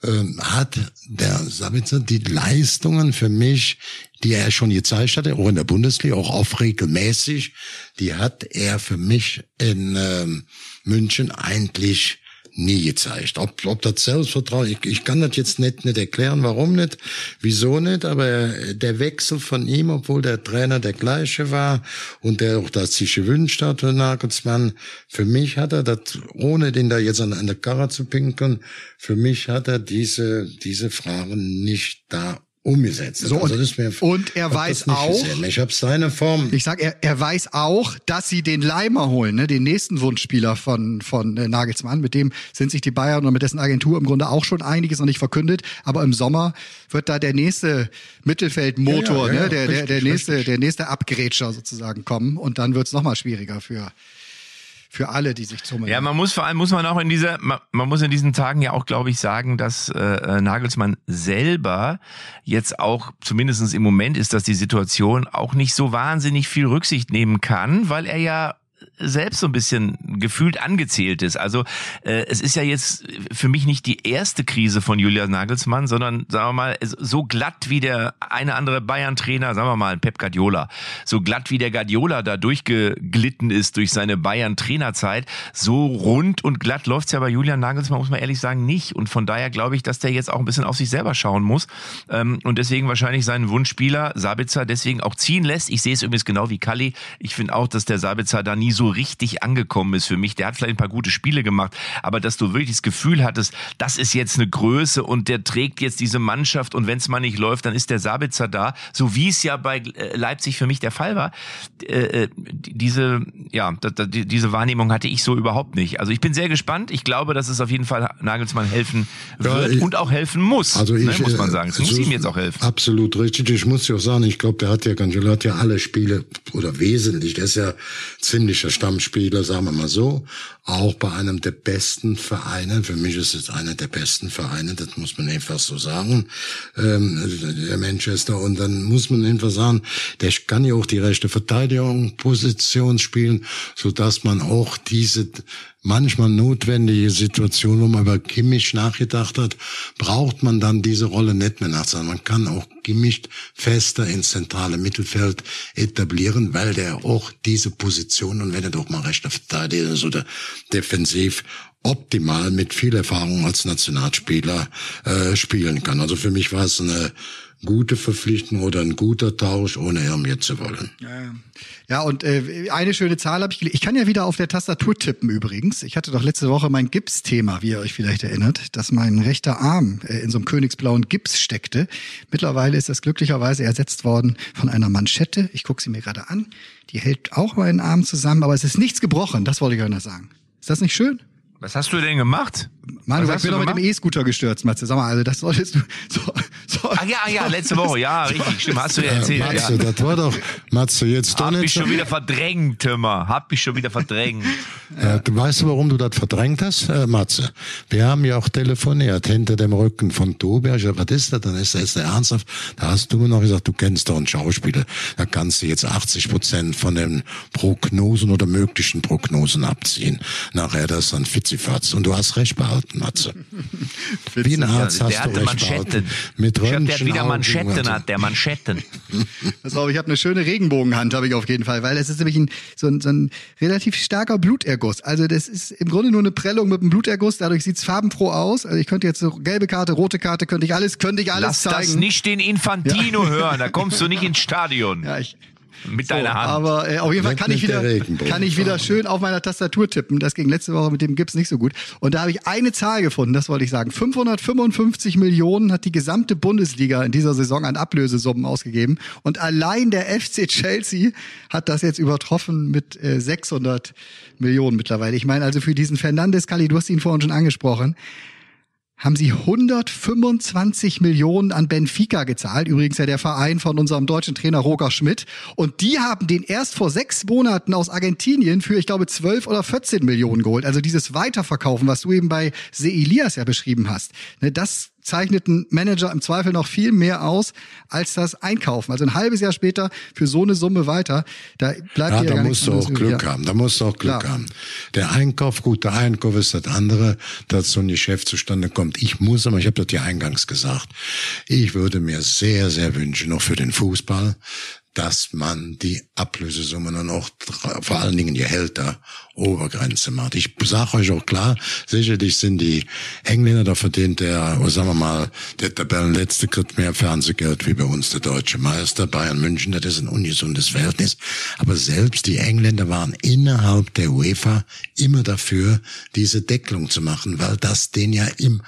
ähm, hat der Sabitzer die Leistungen für mich, die er schon gezeigt hatte, auch in der Bundesliga, auch auf regelmäßig, die hat er für mich in ähm, München eigentlich nie gezeigt. Ob, ob das Selbstvertrauen, ich, ich kann das jetzt nicht, nicht erklären, warum nicht, wieso nicht, aber der Wechsel von ihm, obwohl der Trainer der gleiche war und der auch das sich gewünscht hat, Herr Nagelsmann, für mich hat er das, ohne den da jetzt an, an der Karre zu pinkeln, für mich hat er diese, diese Fragen nicht da umgesetzt. So, also und- er weiß auch- gesehen. Ich habe seine Form. Ich sag, er, er weiß auch, dass sie den Leimer holen, ne, den nächsten Wunschspieler von, von äh, Nagelsmann. Mit dem sind sich die Bayern und mit dessen Agentur im Grunde auch schon einiges noch nicht verkündet. Aber im Sommer wird da der nächste Mittelfeldmotor, Ja, ja, ja, ne, der, der, der richtig, nächste, richtig. der nächste Abgrätscher sozusagen kommen. Und dann wird's noch mal schwieriger für, für alle, die sich zummeln. Ja, man muss vor allem, muss man auch in dieser, man, man muss in diesen Tagen ja auch, glaube ich, sagen, dass äh, äh Nagelsmann selber jetzt auch, zumindestens im Moment ist das die Situation, auch nicht so wahnsinnig viel Rücksicht nehmen kann, weil er ja selbst so ein bisschen gefühlt angezählt ist. Also äh, es ist ja jetzt für mich nicht die erste Krise von Julian Nagelsmann, sondern sagen wir mal so glatt wie der eine andere Bayern-Trainer, sagen wir mal Pep Guardiola, so glatt wie der Guardiola da durchgeglitten ist durch seine Bayern-Trainerzeit, so rund und glatt läuft's ja bei Julian Nagelsmann, muss man ehrlich sagen, nicht. Und von daher glaube ich, dass der jetzt auch ein bisschen auf sich selber schauen muss ähm, und deswegen wahrscheinlich seinen Wunschspieler Sabitzer deswegen auch ziehen lässt. Ich sehe es übrigens genau wie Kalli. Ich finde auch, dass der Sabitzer da nie so richtig angekommen ist für mich. Der hat vielleicht ein paar gute Spiele gemacht, aber dass du wirklich das Gefühl hattest, das ist jetzt eine Größe und der trägt jetzt diese Mannschaft und wenn es mal nicht läuft, dann ist der Sabitzer da, so wie es ja bei äh, Leipzig für mich der Fall war. Äh, äh, diese, ja, diese Wahrnehmung hatte ich so überhaupt nicht. Also ich bin sehr gespannt. Ich glaube, dass es auf jeden Fall Nagelsmann helfen wird ja, und auch helfen muss. Also ne, ich, ne, muss man sagen. Es muss ihm jetzt auch helfen. Absolut richtig. Ich muss ja auch sagen, ich glaube, der hat ja, Angelo hat ja alle Spiele oder wesentlich. Der ist ja ziemlicher Stammspieler, sagen wir mal so, auch bei einem der besten Vereine. Für mich ist es einer der besten Vereine, das muss man einfach so sagen, ähm, der Manchester. Und dann muss man einfach sagen, der kann ja auch die rechte Verteidigung, Position spielen, so dass man auch diese manchmal notwendige Situation, wo man über Kimmich nachgedacht hat, braucht man dann diese Rolle nicht mehr nachzusagen. Man kann auch Kimmich fester ins zentrale Mittelfeld etablieren, weil der auch diese Position und wenn er doch mal rechter Verteidiger ist oder defensiv optimal mit viel Erfahrung als Nationalspieler äh, spielen kann. Also für mich war es eine gute Verpflichtung oder ein guter Tausch, ohne mehr zu wollen. Ja, ja und äh, eine schöne Zahl habe ich gelesen. Ich kann ja wieder auf der Tastatur tippen übrigens. Ich hatte doch letzte Woche mein Gips-Thema, wie ihr euch vielleicht erinnert, dass mein rechter Arm äh, in so einem königsblauen Gips steckte. Mittlerweile ist das glücklicherweise ersetzt worden von einer Manschette. Ich gucke sie mir gerade an. Die hält auch meinen Arm zusammen, aber es ist nichts gebrochen. Das wollte ich euch noch sagen. Ist das nicht schön? Was hast du denn gemacht? Mann, du bin doch mit dem E-Scooter gestürzt, Matze. Sag mal, also das solltest du so, so. Ach ja, ja, letzte Woche, ja, richtig, stimmt, hast du ja erzählt. Ja, Matze, ja. das war doch, Matze, jetzt Hab mich schon wieder verdrängt, Timmer. Hab mich schon wieder verdrängt. Ja, du weißt, warum du das verdrängt hast, äh, Matze? Wir haben ja auch telefoniert hinter dem Rücken von Tobi. Ich was ist das? Dann ist das der ernsthaft. Da hast du mir noch gesagt, du kennst doch einen Schauspieler. Da kannst du jetzt 80 Prozent von den Prognosen oder möglichen Prognosen abziehen. Nachher das ist dann Fitzifatz. Und du hast recht behalten, Matze. Wie ein Arzt ja, hast du recht Manschetten. behalten. Mit ich glaub, der hat wieder Manschetten, hat der Manschetten. Pass auf, ich habe eine schöne Regenbogenhand, habe ich auf jeden Fall, weil es ist nämlich ein, so, ein, so ein relativ starker Bluterguss. Also das ist im Grunde nur eine Prellung mit einem Bluterguss, dadurch sieht's farbenfroh aus. Also ich könnte jetzt so gelbe Karte, rote Karte, könnte ich alles, könnte ich alles Lass zeigen. Lass das nicht den Infantino ja. hören, da kommst du nicht ins Stadion. Ja, ich, mit so, deiner Hand. Aber äh, auf jeden Fall kann ich wieder, kann ich wieder schön auf meiner Tastatur tippen. Das ging letzte Woche mit dem Gips nicht so gut. Und da habe ich eine Zahl gefunden, das wollte ich sagen. 555 Millionen hat die gesamte Bundesliga in dieser Saison an Ablösesummen ausgegeben. Und allein der FC Chelsea hat das jetzt übertroffen mit äh, 600 Millionen mittlerweile. Ich meine also für diesen Fernandes, Kali, du hast ihn vorhin schon angesprochen haben sie 125 Millionen an Benfica gezahlt. Übrigens ja der Verein von unserem deutschen Trainer Roger Schmidt. Und die haben den erst vor sechs Monaten aus Argentinien für, ich glaube, 12 oder 14 Millionen geholt. Also dieses Weiterverkaufen, was du eben bei Se Elias ja beschrieben hast. Ne, das zeichnet ein Manager im Zweifel noch viel mehr aus als das Einkaufen. Also ein halbes Jahr später für so eine Summe weiter, da bleibt ja, dir da musst du auch Glück haben. Da musst du auch Glück Klar. haben. Der Einkauf, gut, der Einkauf ist das andere, dass so ein Geschäft zustande kommt. Ich muss aber, ich habe das ja eingangs gesagt, ich würde mir sehr, sehr wünschen, noch für den Fußball, dass man die Ablösesummen und auch vor allen Dingen Gehälter Obergrenze macht. Ich sage euch auch klar, sicherlich sind die Engländer, da verdient der, sagen wir mal, der Tabellenletzte kriegt mehr Fernsehgeld wie bei uns der deutsche Meister. Bayern München, das ist ein ungesundes Verhältnis. Aber selbst die Engländer waren innerhalb der UEFA immer dafür, diese Deckelung zu machen, weil das den ja im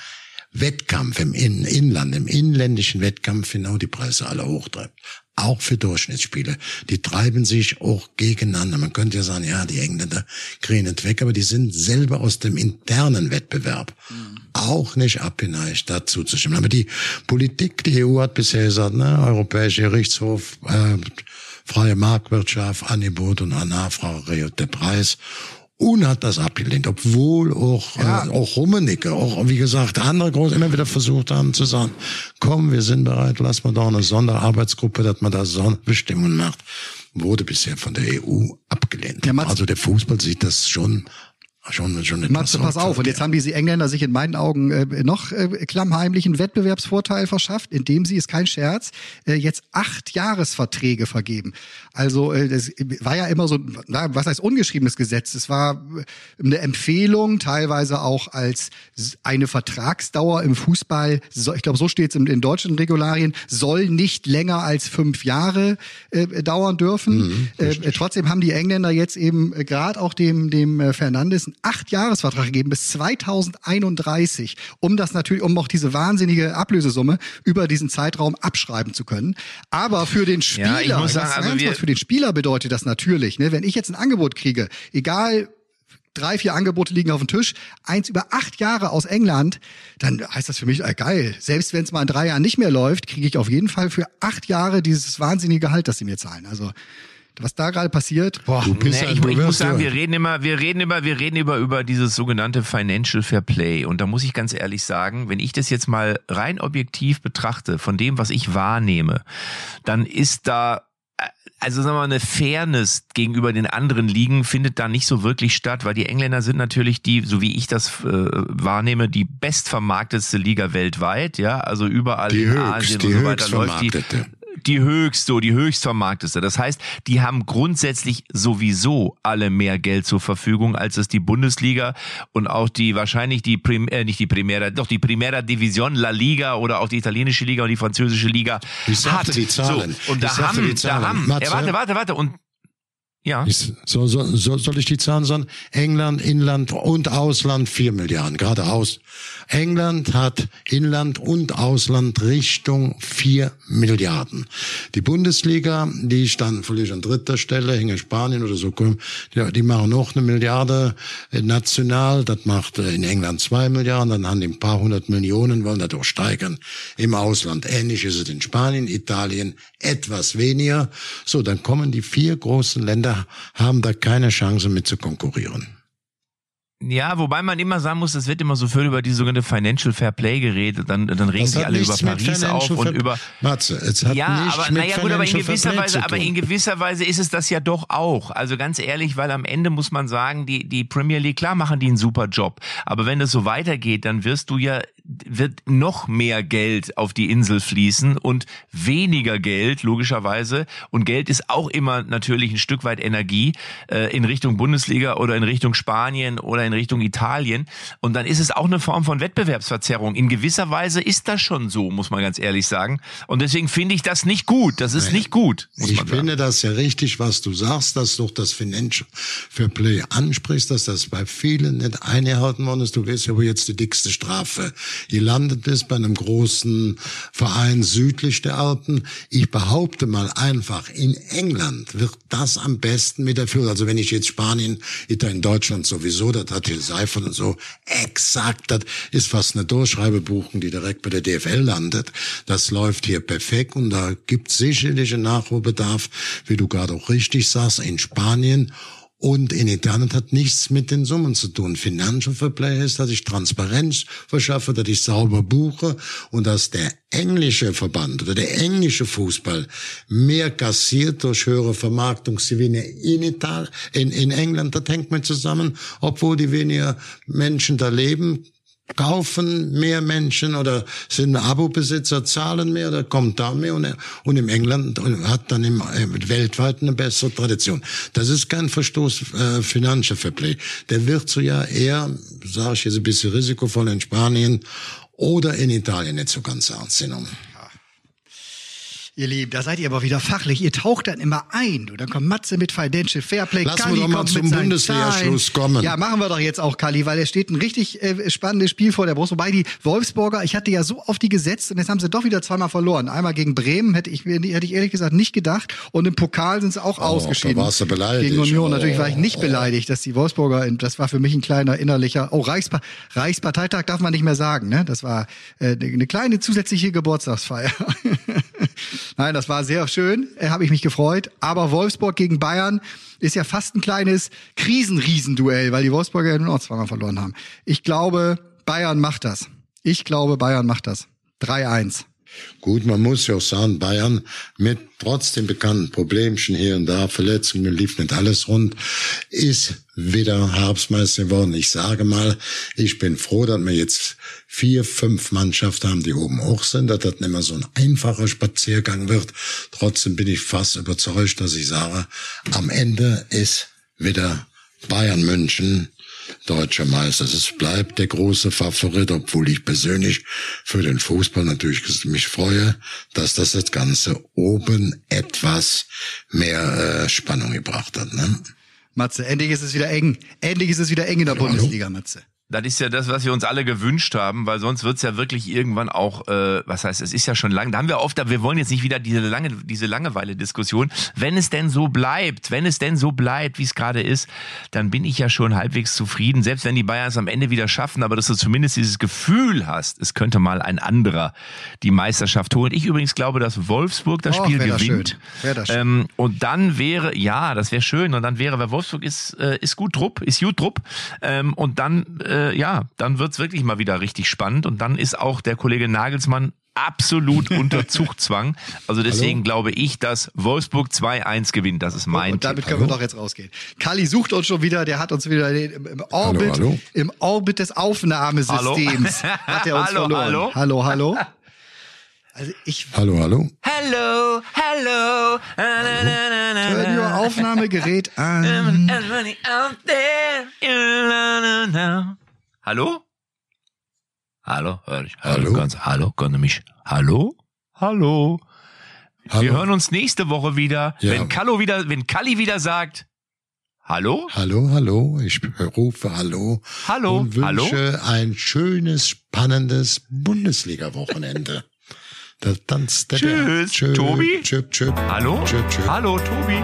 Wettkampf im Inland, im inländischen Wettkampf genau die Preise alle hochtreibt auch für Durchschnittsspiele. Die treiben sich auch gegeneinander. Man könnte ja sagen, ja, die Engländer kriegen nicht weg, aber die sind selber aus dem internen Wettbewerb mhm. auch nicht abgeneigt, dazu zu stimmen. Aber die Politik, die EU hat bisher gesagt, ne, Europäischer Gerichtshof, äh, freie Marktwirtschaft, Angebot und Nachfrage der Preis. Und hat das abgelehnt, obwohl auch, ja. äh, auch Rummenigge, auch wie gesagt, andere Groß immer wieder versucht haben zu sagen, komm, wir sind bereit, lass mal doch eine Sonderarbeitsgruppe, dass man da Sonderbestimmungen macht, wurde bisher von der EU abgelehnt. Ja, also der Fußball sieht das schon Schon, schon Matze, pass auf. Und jetzt haben diese Engländer sich in meinen Augen äh, noch äh, klammheimlichen Wettbewerbsvorteil verschafft, indem sie, ist kein Scherz, äh, jetzt acht Jahresverträge vergeben. Also äh, das war ja immer so, na, was heißt ungeschriebenes Gesetz? Es war äh, eine Empfehlung, teilweise auch als eine Vertragsdauer im Fußball, so, ich glaube, so steht es in, in, deutschen Regularien, soll nicht länger als fünf Jahre äh, dauern dürfen. Mhm, äh, trotzdem haben die Engländer jetzt eben äh, gerade auch dem, dem äh, Fernandes einen Acht-Jahres-Vertrag gegeben bis 2031, um das natürlich, um auch diese wahnsinnige Ablösesumme über diesen Zeitraum abschreiben zu können. Aber für den Spieler, ja, sagen, also wir, für den Spieler bedeutet das natürlich, ne, wenn ich jetzt ein Angebot kriege, egal drei, vier Angebote liegen auf dem Tisch, eins über acht Jahre aus England, dann heißt das für mich, äh, geil. Selbst wenn es mal in drei Jahren nicht mehr läuft, kriege ich auf jeden Fall für acht Jahre dieses wahnsinnige Gehalt, das sie mir zahlen. Also was da gerade passiert, boah, du bist nee, ich, ich muss sagen, wir reden immer, wir reden immer, wir reden immer über dieses sogenannte Financial Fair Play. Und da muss ich ganz ehrlich sagen, wenn ich das jetzt mal rein objektiv betrachte, von dem, was ich wahrnehme, dann ist da also sagen wir mal, eine Fairness gegenüber den anderen Ligen findet da nicht so wirklich statt, weil die Engländer sind natürlich die, so wie ich das äh, wahrnehme, die bestvermarktetste Liga weltweit, ja, also überall die in höchst, Asien die und so weiter läuft die die höchste, die höchstvermarkteste. Das heißt, die haben grundsätzlich sowieso alle mehr Geld zur Verfügung, als es die Bundesliga und auch die wahrscheinlich die Prim äh, nicht die Primera, doch die Primera Division, La Liga oder auch die italienische Liga und die französische Liga ich hat. Die Zahlen. So, und da haben, da haben, Matze, ja, warte, warte, warte und ja. So, so, so, soll ich die Zahlen sagen? England, Inland und Ausland vier Milliarden, geradeaus. England hat Inland und Ausland Richtung vier Milliarden. Die Bundesliga, die stand völlig an dritter Stelle, hänge Spanien oder so, die, die machen noch eine Milliarde äh, national, das macht äh, in England zwei Milliarden, dann haben die ein paar hundert Millionen, wollen dadurch steigern. Im Ausland ähnlich ist es in Spanien, Italien etwas weniger. So, dann kommen die vier großen Länder, haben da keine Chance mit zu konkurrieren. Ja, wobei man immer sagen muss, es wird immer so viel über die sogenannte Financial Fair Play geredet, dann, dann regen sich alle über Paris auf und über. Matze, es hat ja, nichts aber mit naja, gut, aber in gewisser Weise, aber in gewisser Weise ist es das ja doch auch. Also ganz ehrlich, weil am Ende muss man sagen, die, die Premier League, klar machen die einen super Job. Aber wenn das so weitergeht, dann wirst du ja, wird noch mehr Geld auf die Insel fließen und weniger Geld, logischerweise. Und Geld ist auch immer natürlich ein Stück weit Energie äh, in Richtung Bundesliga oder in Richtung Spanien oder in Richtung Italien. Und dann ist es auch eine Form von Wettbewerbsverzerrung. In gewisser Weise ist das schon so, muss man ganz ehrlich sagen. Und deswegen finde ich das nicht gut. Das ist Nein. nicht gut. ich finde das ja richtig, was du sagst, dass du das Financial Fair Play ansprichst, dass das bei vielen nicht eingehalten worden ist. Du ja, wo jetzt die dickste Strafe gelandet ist bei einem großen Verein südlich der Alpen. Ich behaupte mal einfach, in England wird das am besten mit Führung. Also wenn ich jetzt Spanien, Italien, Deutschland sowieso, das hat Matthias Seifert und so, exakt, das ist fast eine Durchschreibebuchung, die direkt bei der DFL landet. Das läuft hier perfekt und da gibt sicherlich einen Nachholbedarf, wie du gerade auch richtig sagst, in Spanien und in Italien hat nichts mit den Summen zu tun. Financial Fair Play ist, dass ich Transparenz verschaffe, dass ich sauber buche und dass der englische Verband oder der englische Fußball mehr kassiert durch höhere Vermarktungsgewinne in Italien, in, in England, das hängt mit zusammen, obwohl die weniger Menschen da leben, kaufen mehr Menschen oder sind Abo-Besitzer, zahlen mehr oder kommt da mehr und, und im England hat dann im, äh, weltweit eine bessere Tradition. Das ist kein Verstoß äh, Financial Fair Play. Der wird so ja eher, sage ich jetzt ein bisschen risikovoll in Spanien oder in Italien nicht so ganz ernst genommen. Ihr Lieben, da seid ihr aber wieder fachlich. Ihr taucht dann immer ein. Du, dann kommt Matze mit Financial Fairplay. Lass Kali wir doch mal zum Bundesliga-Schluss kommen. Ja, machen wir doch jetzt auch, Kali, weil es steht ein richtig äh, spannendes Spiel vor der Brust. Wobei die Wolfsburger, ich hatte ja so auf die gesetzt und jetzt haben sie doch wieder zweimal verloren. Einmal gegen Bremen, hätte ich, hätte ich ehrlich gesagt nicht gedacht. Und im Pokal sind sie auch oh, ausgeschieden. Da warst du beleidigt. Gegen Union. Oh, Natürlich war ich nicht oh. beleidigt, dass die Wolfsburger, das war für mich ein kleiner innerlicher, oh, Reichspa Reichsparteitag darf man nicht mehr sagen, ne? Das war äh, eine kleine zusätzliche Geburtstagsfeier. Nein, das war sehr schön, äh, habe ich mich gefreut. Aber Wolfsburg gegen Bayern ist ja fast ein kleines Krisenriesenduell, weil die Wolfsburger ja nur noch zweimal verloren haben. Ich glaube, Bayern macht das. Ich glaube, Bayern macht das. 3-1. Gut, man muss ja auch sagen, Bayern mit trotzdem bekannten Problemchen hier und da, Verletzungen, lief nicht alles rund, ist wieder Herbstmeister geworden. Ich sage mal, ich bin froh, dass wir jetzt vier, fünf Mannschaften haben, die oben hoch sind, dass das nicht mehr so ein einfacher Spaziergang wird. Trotzdem bin ich fast überzeugt, dass ich sage, am Ende ist wieder Bayern München deutscher Meister. Es bleibt der große Favorit, obwohl ich persönlich für den Fußball natürlich mich freue, dass das das Ganze oben etwas mehr äh, Spannung gebracht hat. Ne? Matze, endlich ist es wieder eng. Endlich ist es wieder eng in der Hallo? Bundesliga, Matze. Das ist ja das, was wir uns alle gewünscht haben, weil sonst wird's ja wirklich irgendwann auch, äh, was heißt, es ist ja schon lang, da haben wir oft, wir wollen jetzt nicht wieder diese lange, diese Langeweile-Diskussion. Wenn es denn so bleibt, wenn es denn so bleibt, wie es gerade ist, dann bin ich ja schon halbwegs zufrieden, selbst wenn die Bayern es am Ende wieder schaffen, aber dass du zumindest dieses Gefühl hast, es könnte mal ein anderer die Meisterschaft holen. Ich übrigens glaube, dass Wolfsburg das Och, Spiel wär das gewinnt. schön. Das schön. Ähm, und dann wäre, ja, das wäre schön. Und dann wäre, weil Wolfsburg ist, äh, ist gut Trupp, ist gut Trupp. Ähm, und dann, äh, ja, dann wird's wirklich mal wieder richtig spannend. Und dann ist auch der Kollege Nagelsmann absolut unter Zugzwang. Also deswegen glaube ich, dass Wolfsburg 2-1 gewinnt. Das ist mein Und damit Tipp. können wir doch jetzt rausgehen. Kali sucht uns schon wieder, der hat uns wieder im, im Orbit, hallo. im Orbit des Aufnahmesystems hat er uns Hallo, verloren. hallo. hallo, hallo. Also ich Hallo, hallo. Hello, hello. turn your Aufnahmegerät an. Hallo? Hallo? Hör ich, hör Hallo? Ganz, hallo? Können mich? Hallo? Hallo? Hallo. Wir hören uns nächste Woche wieder, Ja. wenn Kallo wieder, wenn Kalli wieder sagt, Hallo? Hallo, hallo, ich rufe Hallo. Hallo, Und wünsche hallo. ein schönes, spannendes Bundesliga-Wochenende. Da tanzt der Tschüss, Tschö, Tobi. Tschüpp, tschüpp. Hallo? Tschüpp, tschüpp. Hallo, Tobi.